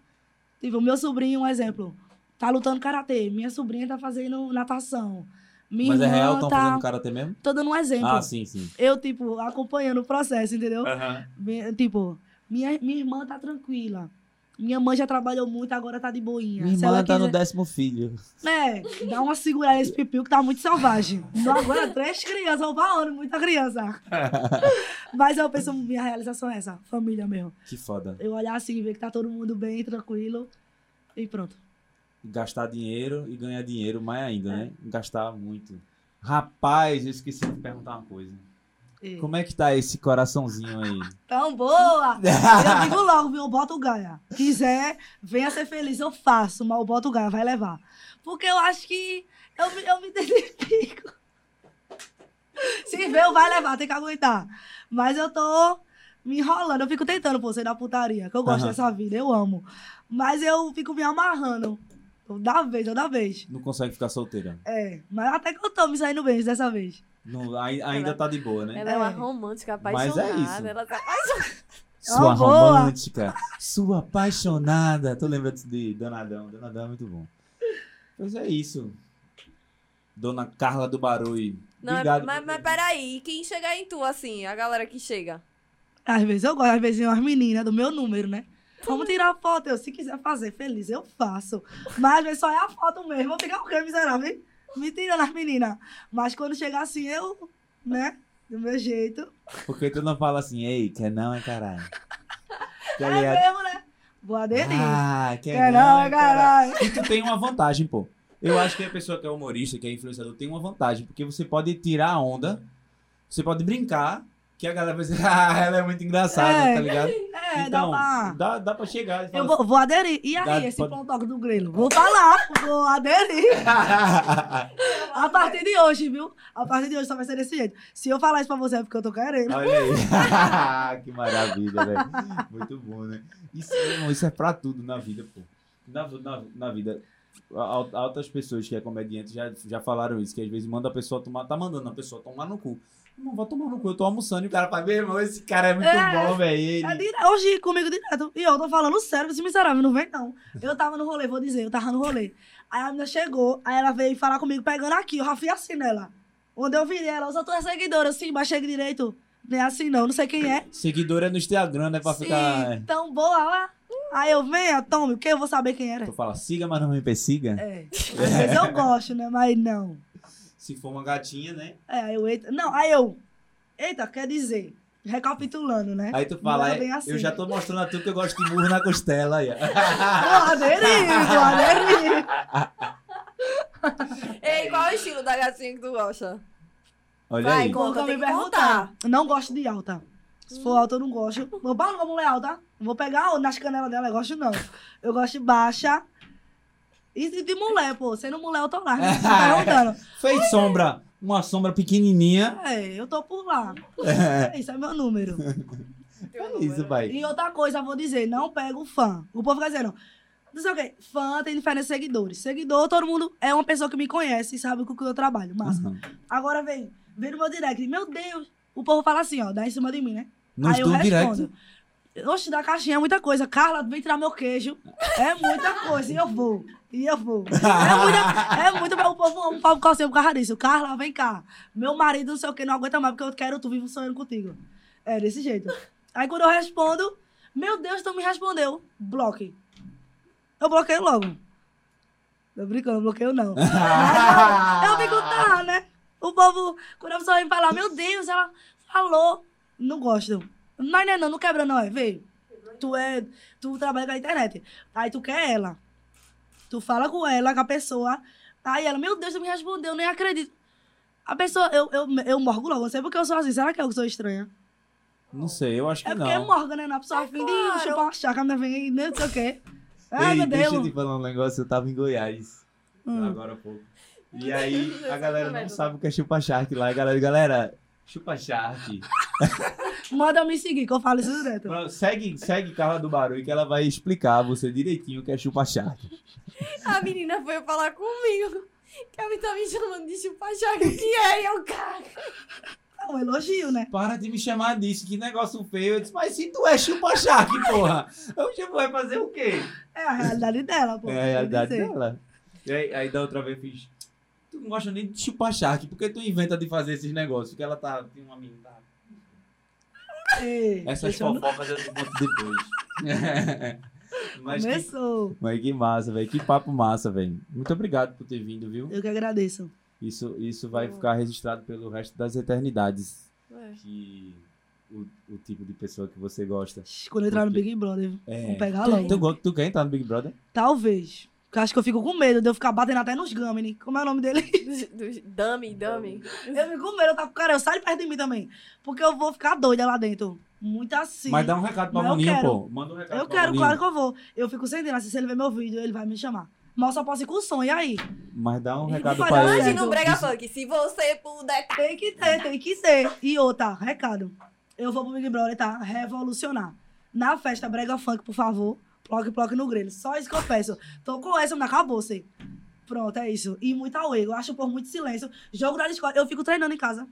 tipo, o meu sobrinho, um exemplo, tá lutando karatê, minha sobrinha tá fazendo natação. Minha Mas é irmã real, estão tá... fazendo karatê mesmo? Tô dando um exemplo. Ah, sim, sim. Eu, tipo, acompanhando o processo, entendeu? Minha- Tipo, minha, minha irmã tá tranquila. Minha mãe já trabalhou muito, agora tá de boinha. Minha Se irmã ela tá no quiser- décimo filho. É, dá uma segurada nesse pipiu que tá muito selvagem. Não agora três crianças, vão pra onde? Muita criança. Mas eu penso, minha realização é essa, família mesmo. Que foda. Eu olhar assim, ver que tá todo mundo bem, tranquilo. E pronto. Gastar dinheiro e ganhar dinheiro mais ainda, É. né? Gastar muito. Rapaz, eu esqueci de perguntar uma coisa. E- Como é que tá esse coraçãozinho aí? Tão boa! Eu digo logo, viu? Eu boto o Gaia. Quiser, venha ser feliz, eu faço, mas eu boto o Gaia, vai levar. Porque eu acho que eu, me- eu me identifico. Se veio, vai levar, tem que aguentar. Mas eu tô me enrolando, eu fico tentando, pô, sair da putaria, que eu gosto Aham. dessa vida, eu amo. Mas eu fico me amarrando. Toda vez, toda vez. Não consegue ficar solteira. É, mas até que eu tô me saindo bem dessa vez. Não, ai- ainda Ela- tá de boa, né? Ela é uma É. romântica Mas é apaixonada. isso. Ela tá apaixonada. Sua boa. romântica, sua apaixonada. Tu lembra de Donadão? Donadão é muito bom. Pois é isso. Dona Carla do Barulho. Não, Obrigado. mas, mas peraí, quem chega em tu, assim, a galera que chega? Às vezes eu gosto, às vezes umas meninas do meu número, né? Vamos tirar foto. Eu, se quiser fazer feliz, eu faço. Mas só é a foto mesmo. Vou ficar o quê, miserável? hein? Me tirando as meninas. Mas quando chegar assim, eu, né? Do meu jeito. Porque tu não fala assim, ei, quer não é caralho. Tá É ligado? mesmo, né? Vou aderir. Ah, quer, Quer não, não, é é caralho. caralho. E tu tem uma vantagem, pô. Eu acho que a pessoa que é humorista, que é influenciador, tem uma vantagem. Porque você pode tirar a onda, você pode brincar, que a galera vai dizer, ah, ela é muito engraçada, É. tá ligado? É, então, dá pra... dá, dá pra chegar. Eu vou, vou aderir. E aí, Dá- esse pode- pronto do grelo? Vou falar, vou aderir. A partir de hoje, viu? A partir de hoje só vai ser desse jeito. Se eu falar isso pra você é porque eu tô querendo. Olha aí. que maravilha, velho. Muito bom, né? Isso, irmão, isso é pra tudo na vida, pô. Na, na, na vida. al- Altas pessoas que é comediante já, já falaram isso, que às vezes manda a pessoa tomar, tá mandando a pessoa tomar no cu. Não vai tomar no cu, eu tô almoçando e o cara fala, meu irmão, esse cara é muito É. bom, velho. Ele- É. Hoje comigo direto. E eu tô falando sério, esse miserável não vem, não. Eu tava no rolê, vou dizer, eu tava no rolê. Aí a menina chegou, aí ela veio falar comigo, pegando aqui, eu já fui assim nela. Onde eu virei ela, eu sou tua seguidora, assim, mas chega direito. Não é assim não, não sei quem é. Seguidor é no Instagram, né? Pra Sim, ficar. Então, boa lá. Aí eu, venha, tome, o que eu vou saber quem era? Tu fala, siga, mas não me persiga. É. Às vezes eu gosto, né? Mas não. Se for uma gatinha, né? É, aí eu, eita. Não, aí eu. Eita, quer dizer. Recapitulando, né? Aí tu fala, é "É, assim. eu já tô mostrando a tu que eu gosto de murro na costela. Aí, vou aderir. Ei, qual é o estilo da gatinha que tu gosta? Olha Vai, aí. conta, me perguntar. Não gosto de alta. Se for alta, eu não gosto. Vou para uma mulher alta. Vou pegar nas canelas dela, eu gosto não. Eu gosto de baixa. E de- mulher, pô. Sendo mulher, eu tô lá. né? Tá perguntando. Fez sombra, uma sombra pequenininha. É, eu tô por lá. É Esse é meu número. isso, vai. E outra coisa, eu vou dizer, não pego fã. O povo fica dizendo, não sei o quê, fã tem diferentes seguidores. Seguidor, todo mundo é uma pessoa que me conhece e sabe com o que eu trabalho. Massa. Uhum. Agora vem, vem no meu direct, meu Deus. O povo fala assim, ó, dá em cima de mim, né? No Aí eu respondo. direct. Oxe, da caixinha é muita coisa. Carla, vem tirar meu queijo. É muita coisa. E eu vou. E eu vou. É muita. É muita. O povo ama o Pablo Calcinha por causa disso. Carla, vem cá. Meu marido, não sei o que, não aguenta mais porque eu quero tu vivo sonhando contigo. É desse jeito. Aí quando eu respondo, meu Deus, tu me respondeu. Bloque. Eu bloqueio logo. Tô brincando, eu bloqueio não. Eu fico, tá, né? O povo, quando a pessoa vem falar, meu Deus, ela falou. Não gosto. Mas não é não, não quebra não, é, vê. Tu é, tu trabalha com a internet. Aí tu quer ela. Tu fala com ela, com a pessoa. Aí ela, meu Deus, tu me respondeu, nem acredito. A pessoa, eu, eu, eu morgo logo, não sei porque eu sou assim. Será que eu que sou estranha? Não sei, eu acho que É porque não. morga, né? Na pessoa, fim de claro. chupar uma chácara, vem aí, não sei o quê. Ai, Ei, meu deixa eu Deus. te falar um negócio, eu tava em Goiás. Hum. Agora há pouco. E aí a galera não sabe o que é chupa shark lá. A galera, galera, chupa shark. Manda me seguir, que eu falo isso direto. Segue, segue Carla do Barulho que ela vai explicar a você direitinho o que é chupa shark. A menina foi falar comigo. Que ela tá me chamando de chupa-chaca. O que é? Eu, cara. É um elogio, né? Para de me chamar disso, que negócio feio. Eu disse, mas se tu é chupa shark, porra, eu vai fazer o quê? É a realidade dela, pô. É a realidade dela. E aí, aí da outra vez eu fiz. Tu não gosta nem de chupar shark, por que tu inventa de fazer esses negócios? Porque ela tá. Tem uma menina. tá- Ei, Essas eu- fofocas eu te conto depois. mas, que, Começou. mas que massa, velho. Que papo massa, velho. Muito obrigado por ter vindo, viu? Eu que agradeço. Isso, isso vai Uhum. ficar registrado pelo resto das eternidades. É. Que o, o tipo de pessoa que você gosta. Quando eu entrar no Porque- Big Brother, É. vamos pegar Tu, logo. tu, go- tu quer entrar no Big Brother? Talvez. Porque eu acho que eu fico com medo de eu ficar batendo até nos Gamini. Como é o nome dele? Dummy, dummy. Eu fico com medo, eu tava com cara, eu saio perto de mim também. Porque eu vou ficar doida lá dentro. Muito assim. Mas dá um recado pra quero. pô. Manda um recado Eu pra quero, Boninho. claro que eu vou. Eu fico sentindo assim, se ele ver meu vídeo, ele vai me chamar. Mas eu só posso ir com o som, e aí? Mas dá um recado pra ele. Imagina um brega funk. Se você puder. tá. Tem que ter, tem que ser. E outra, recado. Eu vou pro Big Brother, tá? Revolucionar. Na festa Brega Funk, por favor. Ploque, ploque no grelho. Só isso que eu peço. Tô com essa, mas acabou, sei. Pronto, é isso. E muito away. Eu acho por muito silêncio. Jogo da escola. Eu fico treinando em casa.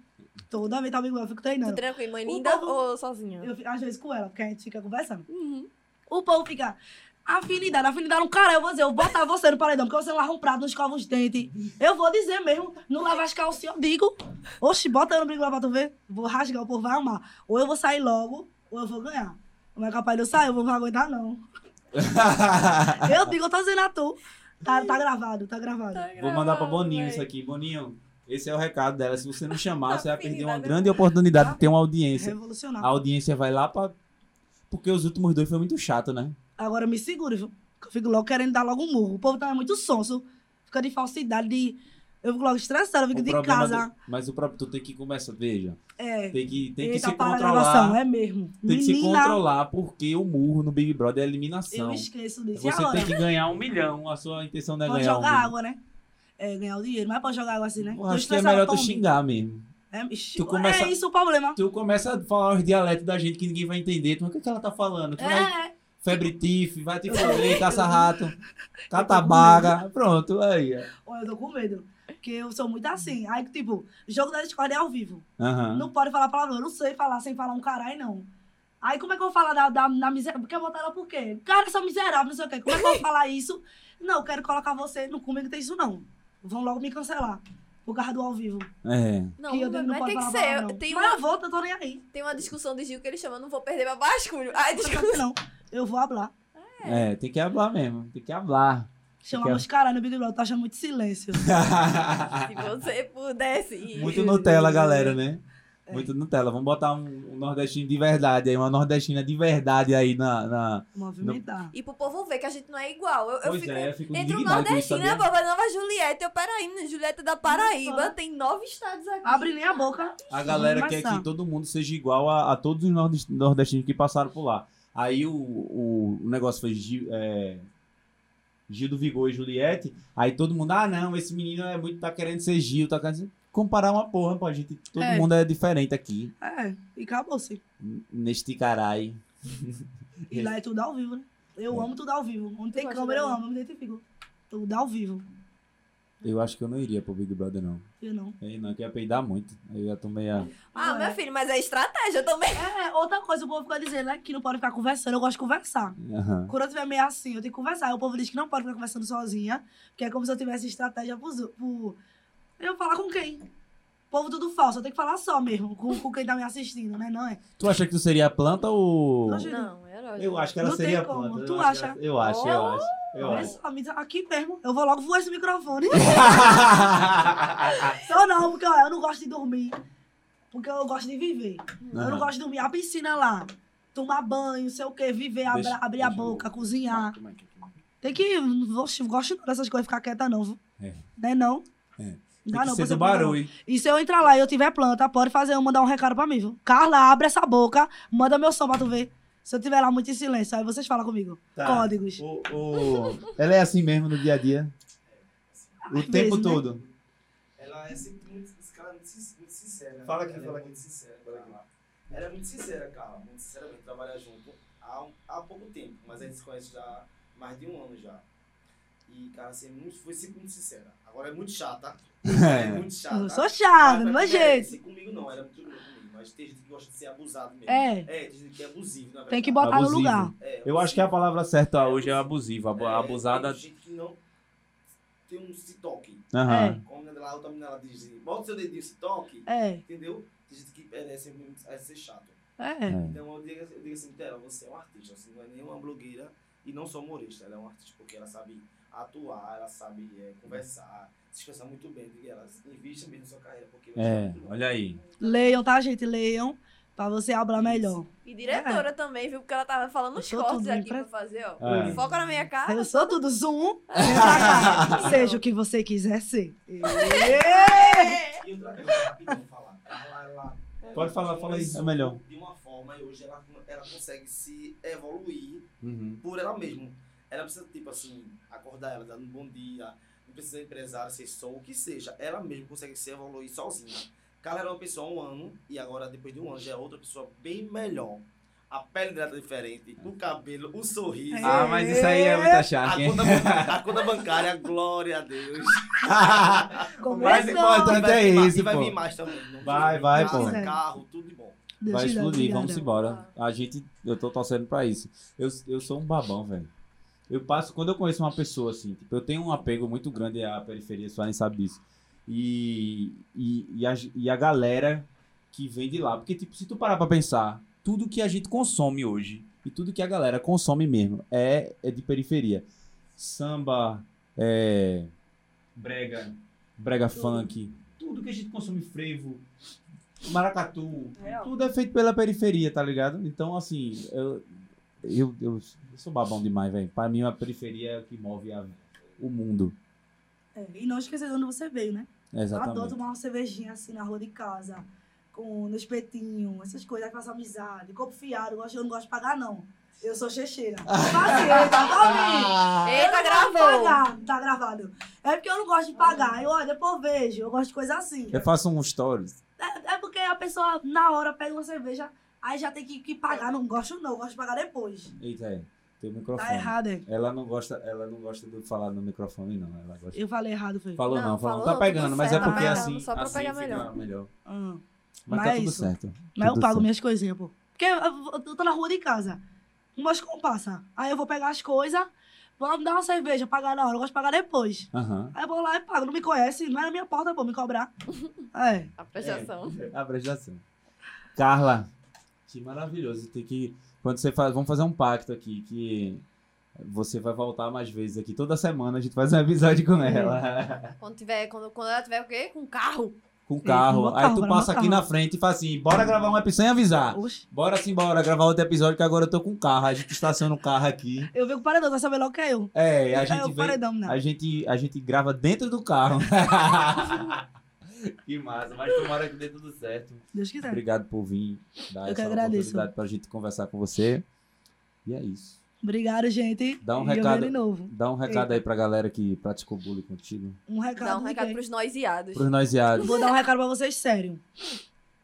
Toda vez tá eu fico Tu treinando. treina com a irmã linda povo- ou sozinha? Eu fico, às vezes com ela, porque a gente fica conversando. Uhum. O povo fica. Afinidade, afinidade, um cara, eu vou dizer, eu vou botar você no paredão, porque você não lava um prato, não escova os dentes. Eu vou dizer mesmo, não lava as calcinhas, eu digo. Oxi, bota eu no brigo lá pra tu ver. Vou rasgar, o povo vai amar. Ou eu vou sair logo, ou eu vou ganhar. Como é capaz de eu sair, eu não vou aguentar, não. Eu digo, eu tô dizendo a tu. Tá, tá gravado, tá gravado. Tá Vou mandar pra gravado, Boninho véi. isso aqui. Boninho, esse é o recado dela. Se você não chamar, você vai perder uma grande oportunidade de ter uma audiência. Revolucionário. A audiência vai lá pra. Porque os últimos dois foi muito chato, né? Agora me segure, viu? Eu fico logo querendo dar logo um murro. O povo tá muito sonso. Fica de falsidade, de. Eu fico logo estressada, eu fico O de casa. do- mas o próprio, tu tem que começar, veja, É. tem que, tem que se controlar. é mesmo. Tem que se Menina, controlar porque o murro no Big Brother é Eu eliminação. esqueço disso. Você tem que ganhar um milhão. A sua intenção não é Pode ganhar jogar um água, né? É, ganhar o dinheiro, mas pode jogar água assim, né? Eu acho que é melhor tu xingar mesmo. É, Tu começa- é isso o problema. Tu começa a falar os dialetos da gente que ninguém vai entender. Tu, o que, que ela tá falando? Tu vai É, febre tif, vai te Eu- foder, caça-rato, catabaga. Pronto, aí. olha, eu tô com medo. Porque eu sou muito assim. Aí, tipo, jogo da Discord é ao vivo. Aham. Não pode falar palavrão. Eu não sei falar sem falar um caralho, não. Aí como é que eu vou falar da, da, da miséria? Porque eu botar ela por quê? Cara, sou miserável, não sei o quê. Como é que eu vou falar isso? Não, eu quero colocar você. Não, comigo tem isso, não. Vão logo me cancelar. Por causa do ao vivo. É. Não, que eu mas, não mas pode tem que ser. palavrão. Tem Mas uma, eu vou, eu tô nem aí. tem uma discussão de Gil que ele chama Não Vou Perder Meu Basculho. Ai, Não, desculpa. não. Eu vou hablar. É, tem que hablar mesmo. Tem que hablar. Chamar Quer- meus caras no Big Brother, tá achando muito silêncio. Se você pudesse. Muito Nutella, galera, né? Muito Nutella. Vamos botar um, um nordestino de verdade aí, uma nordestina de verdade aí na. na... Movimentar. E pro povo ver que a gente não é igual. Eu, eu fico. é, eu fico Entre o nordestino e a sabia? povo, a nova Juliette, eu, peraí, menina, Juliette da Paraíba, Nossa. tem nove estados aqui. Abre nem a boca. A galera quer que todo mundo seja igual a, a todos os nordest- nordestinos que passaram por lá. Aí o, o, o negócio foi é, Gil do Vigor e Juliette. Aí todo mundo, ah, não, esse menino é muito, tá querendo ser Gil, tá querendo ser... Comparar uma porra, pô, gente. Todo É. mundo é diferente aqui. É, e acabou-se. Neste carai. E lá é tudo ao vivo, né? Eu É. amo tudo ao vivo. Onde tem câmera, eu amo, eu me identifico. Tudo ao vivo. Eu acho que eu não iria pro Big Brother, não. Eu não. Aí não, que ia peidar muito. Aí eu já tomei a. Ah, Não meu é. filho, mas é estratégia também. É, outra coisa, o povo fica dizendo, né? Que não pode ficar conversando. Eu gosto de conversar. Aham. Quando eu tiver meio assim, eu tenho que conversar. Aí o povo diz que não pode ficar conversando sozinha, que é como se eu tivesse estratégia pro. pro... Eu falar com quem? O povo tudo falso, eu tenho que falar só mesmo, com, com quem tá me assistindo, né? Não é? Tu acha que tu seria planta ou. Não, é herói. Eu acho que ela Não tem seria como. planta. Eu Tu acho que acha? ela- Eu acho, eu acho. Eu Olha só, diz aqui mesmo. Eu vou logo voar esse microfone. Só não, porque ó, eu não gosto de dormir. Porque eu gosto de viver. Eu não gosto de dormir. A piscina lá, tomar banho, sei o quê, viver, abra- Deixa- abrir a deixa eu- boca, cozinhar. Tem que. Oxe, gosto não dessas coisas, ficar quieta, não. É. Né, não? É. Dá não, ser pode não. barulho. E se eu entrar lá e eu tiver planta, pode fazer eu mandar um recado pra mim, viu? Carla, abre essa boca, manda meu som pra tu ver. Se eu tiver lá muito em silêncio, aí vocês falam comigo. Tá. Códigos. O, o- Ela é assim mesmo no dia a dia? O Às tempo vezes, né? todo. Ela é sempre muito, cara é muito, muito sincera. Fala aqui, ela fala é aqui. muito sincera, Carla. Ela é muito sincera, Carla. Muito sinceramente, trabalha junto há, um- há pouco tempo, mas a gente se conhece já há mais de um ano já. E, cara, assim, muito, foi sempre muito sincera. Agora é muito chata. É É. muito chata. Eu sou chata, Mas meu é, jeito. assim, Comigo não, ela é muito comigo. Mas tem gente que gosta de ser abusado mesmo. É. É, tem gente que é abusivo, na verdade. Tem que botar Abusivo. no lugar. É, Eu acho que a palavra certa hoje é abusiva. Abu- É, Abusada. Tem gente que não tem um se toque. Aham. Como a lá, outra menina ela diz, bota o seu dedinho se toque. É, Entendeu? Tem gente que merece mesmo a ser chato. é. É. Então eu digo, eu digo assim, Tela, você é um artista, você não é nenhuma blogueira e não só humorista, ela é um artista porque ela sabe atuar, ela sabe é, conversar, se expressar muito bem, diga ela, invista mesmo na sua carreira, porque É, bom. olha aí. Leiam, tá, gente? Leiam. Pra você hablar melhor. E diretora também, viu? Porque ela tava falando os cortes aqui impre- pra fazer, ó. É. Foca na minha cara. Eu sou tudo zoom. Pra. Seja o que você quiser ser. E outra coisa, rapidinho falar, ela Pode falar, fala aí, é melhor. de uma forma e hoje ela, ela consegue se evoluir Uhum. por ela mesma. Ela precisa, tipo assim, acordar ela, dando um bom dia, não precisa empresário, ser só o que seja. Ela mesma consegue se evoluir sozinha. Carla era uma pessoa há um ano e agora, depois de um ano, já é outra pessoa bem melhor. A pele dela é diferente, o cabelo, o sorriso. Ah, mas isso aí é muita A charque. conta, ban- a conta bancária, glória a Deus. O mais importante é isso, e vai pô. vir mais também. Vai, vai, casa, pô. carro, tudo de bom. Deus Vai explodir, vamos embora. A gente, eu tô torcendo pra isso. Eu, eu sou um babão, velho. Eu passo, quando eu conheço uma pessoa assim, tipo, eu tenho um apego muito grande à periferia, só nem sabe disso. E, e, e, a, e a galera que vem de lá. Porque, tipo, se tu parar pra pensar, tudo que a gente consome hoje, e tudo que a galera consome mesmo, é, é de periferia. Samba, é, brega, brega funk, tudo que a gente consome, frevo, maracatu, Real. tudo é feito pela periferia, tá ligado? Então, assim, eu, eu, eu, eu sou babão demais, velho. Pra mim, a periferia é o que move a- o mundo. É, e não esquecer de onde você veio, né? Eu adoro Exatamente. tomar uma cervejinha assim na rua de casa, com no espetinho, essas coisas, faço amizade, corpo fiado, eu, gosto, eu não gosto de pagar, não. Eu sou checheira. Paciência, tá? Eita, gravou. pagar, tá gravado. É porque eu não gosto de pagar. Eu, olha, depois eu vejo, eu gosto de coisa assim. Eu faço um stories. É, é porque a pessoa, na hora, pega uma cerveja, aí já tem que, que pagar. Não gosto, não, gosto de pagar depois. Eita aí, teu microfone. Tá errado, é. Ela não gosta, ela não gosta de falar no microfone, não. Ela gosta. Eu falei errado, foi. Falou não, Não, falou. falou Tá pegando, mas certo, é tá porque pegando, assim, só pra assim pegar fica melhor. melhor. Ah, Mas, Mas tá é tudo isso. certo. mas eu Tudo pago certo. minhas coisinhas, pô. Porque eu, eu- eu tô na rua de casa. Não gosto como passa. Aí eu vou pegar as coisas, vou me dar uma cerveja, pagar na hora. Eu gosto de pagar depois. Aham. Aí eu vou lá e pago. Não me conhece, não é na minha porta, pô, me cobrar. É. A prestação. A prestação. Carla, que maravilhoso. Tem que. Quando você faz. Vamos fazer um pacto aqui que. Você vai voltar mais vezes aqui. Toda semana a gente faz um episódio com ela. Quando, tiver, quando, quando ela tiver o quê? Com carro. com com carro. meu Aí carro, tu passa aqui carro. na frente e fala assim: bora gravar um episódio sem avisar. Oxe. Bora sim, bora gravar outro episódio que agora eu tô com carro. A gente estaciona o carro aqui. Eu vi com o paredão, vai saber logo que é eu. É, a é gente o vem. paredão, não. A gente, a gente grava dentro do carro. que massa, mas tomara que dê tudo certo. Deus quiser. Obrigado por vir dar Eu que essa agradeço. oportunidade pra gente conversar com você. E é isso. Obrigado, gente. Dá um E recado. venho de novo. Dá um recado aí pra galera que praticou bullying contigo. Um recado. Dá um recado quem? pros noiseados. Pros noiseados. Vou dar um recado pra vocês sério.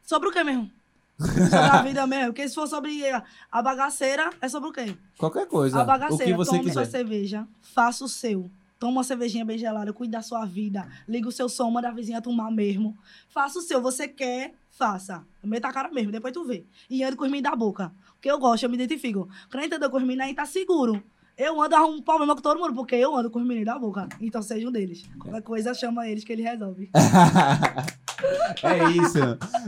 Sobre o que mesmo? Sobre a vida mesmo. Porque se for sobre a, a bagaceira, é sobre o quê? Qualquer coisa. a o bagaceira. que você Tome quiser. sua cerveja, faça o seu. Toma uma cervejinha bem gelada, cuide da sua vida. Liga o seu som, manda a vizinha tomar mesmo. Faça o seu. Você quer, faça. Meta a cara mesmo, depois tu vê. E ande com os meninos da boca. Porque eu gosto, eu me identifico. Quando entendeu com os meninos aí, tá seguro. Eu ando arrumo um problema com todo mundo, porque eu ando com os meninos da boca. Então seja um deles. Qualquer coisa, chama eles que ele resolve. é isso.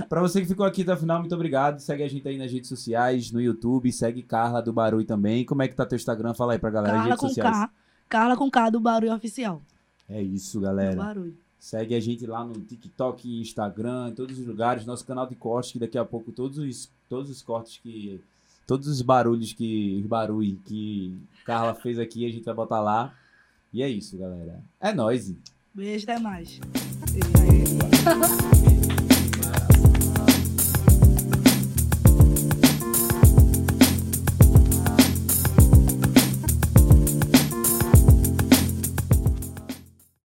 Pra você que ficou aqui até o final, muito obrigado. Segue a gente aí nas redes sociais, no YouTube. Segue Carla do Barulho também. Como é que tá teu Instagram? Fala aí pra galera Carla redes com sociais. K. Carla com K do Barulho Oficial. É isso, Do galera. Barulho. Segue a gente lá no TikTok, Instagram, em todos os lugares. Nosso canal de cortes, que daqui a pouco todos os, todos os cortes que. Todos os barulhos que. Os barulhos que Carla fez aqui, a gente vai botar lá. E é isso, galera. É nóis. Beijo, até mais. Beijo.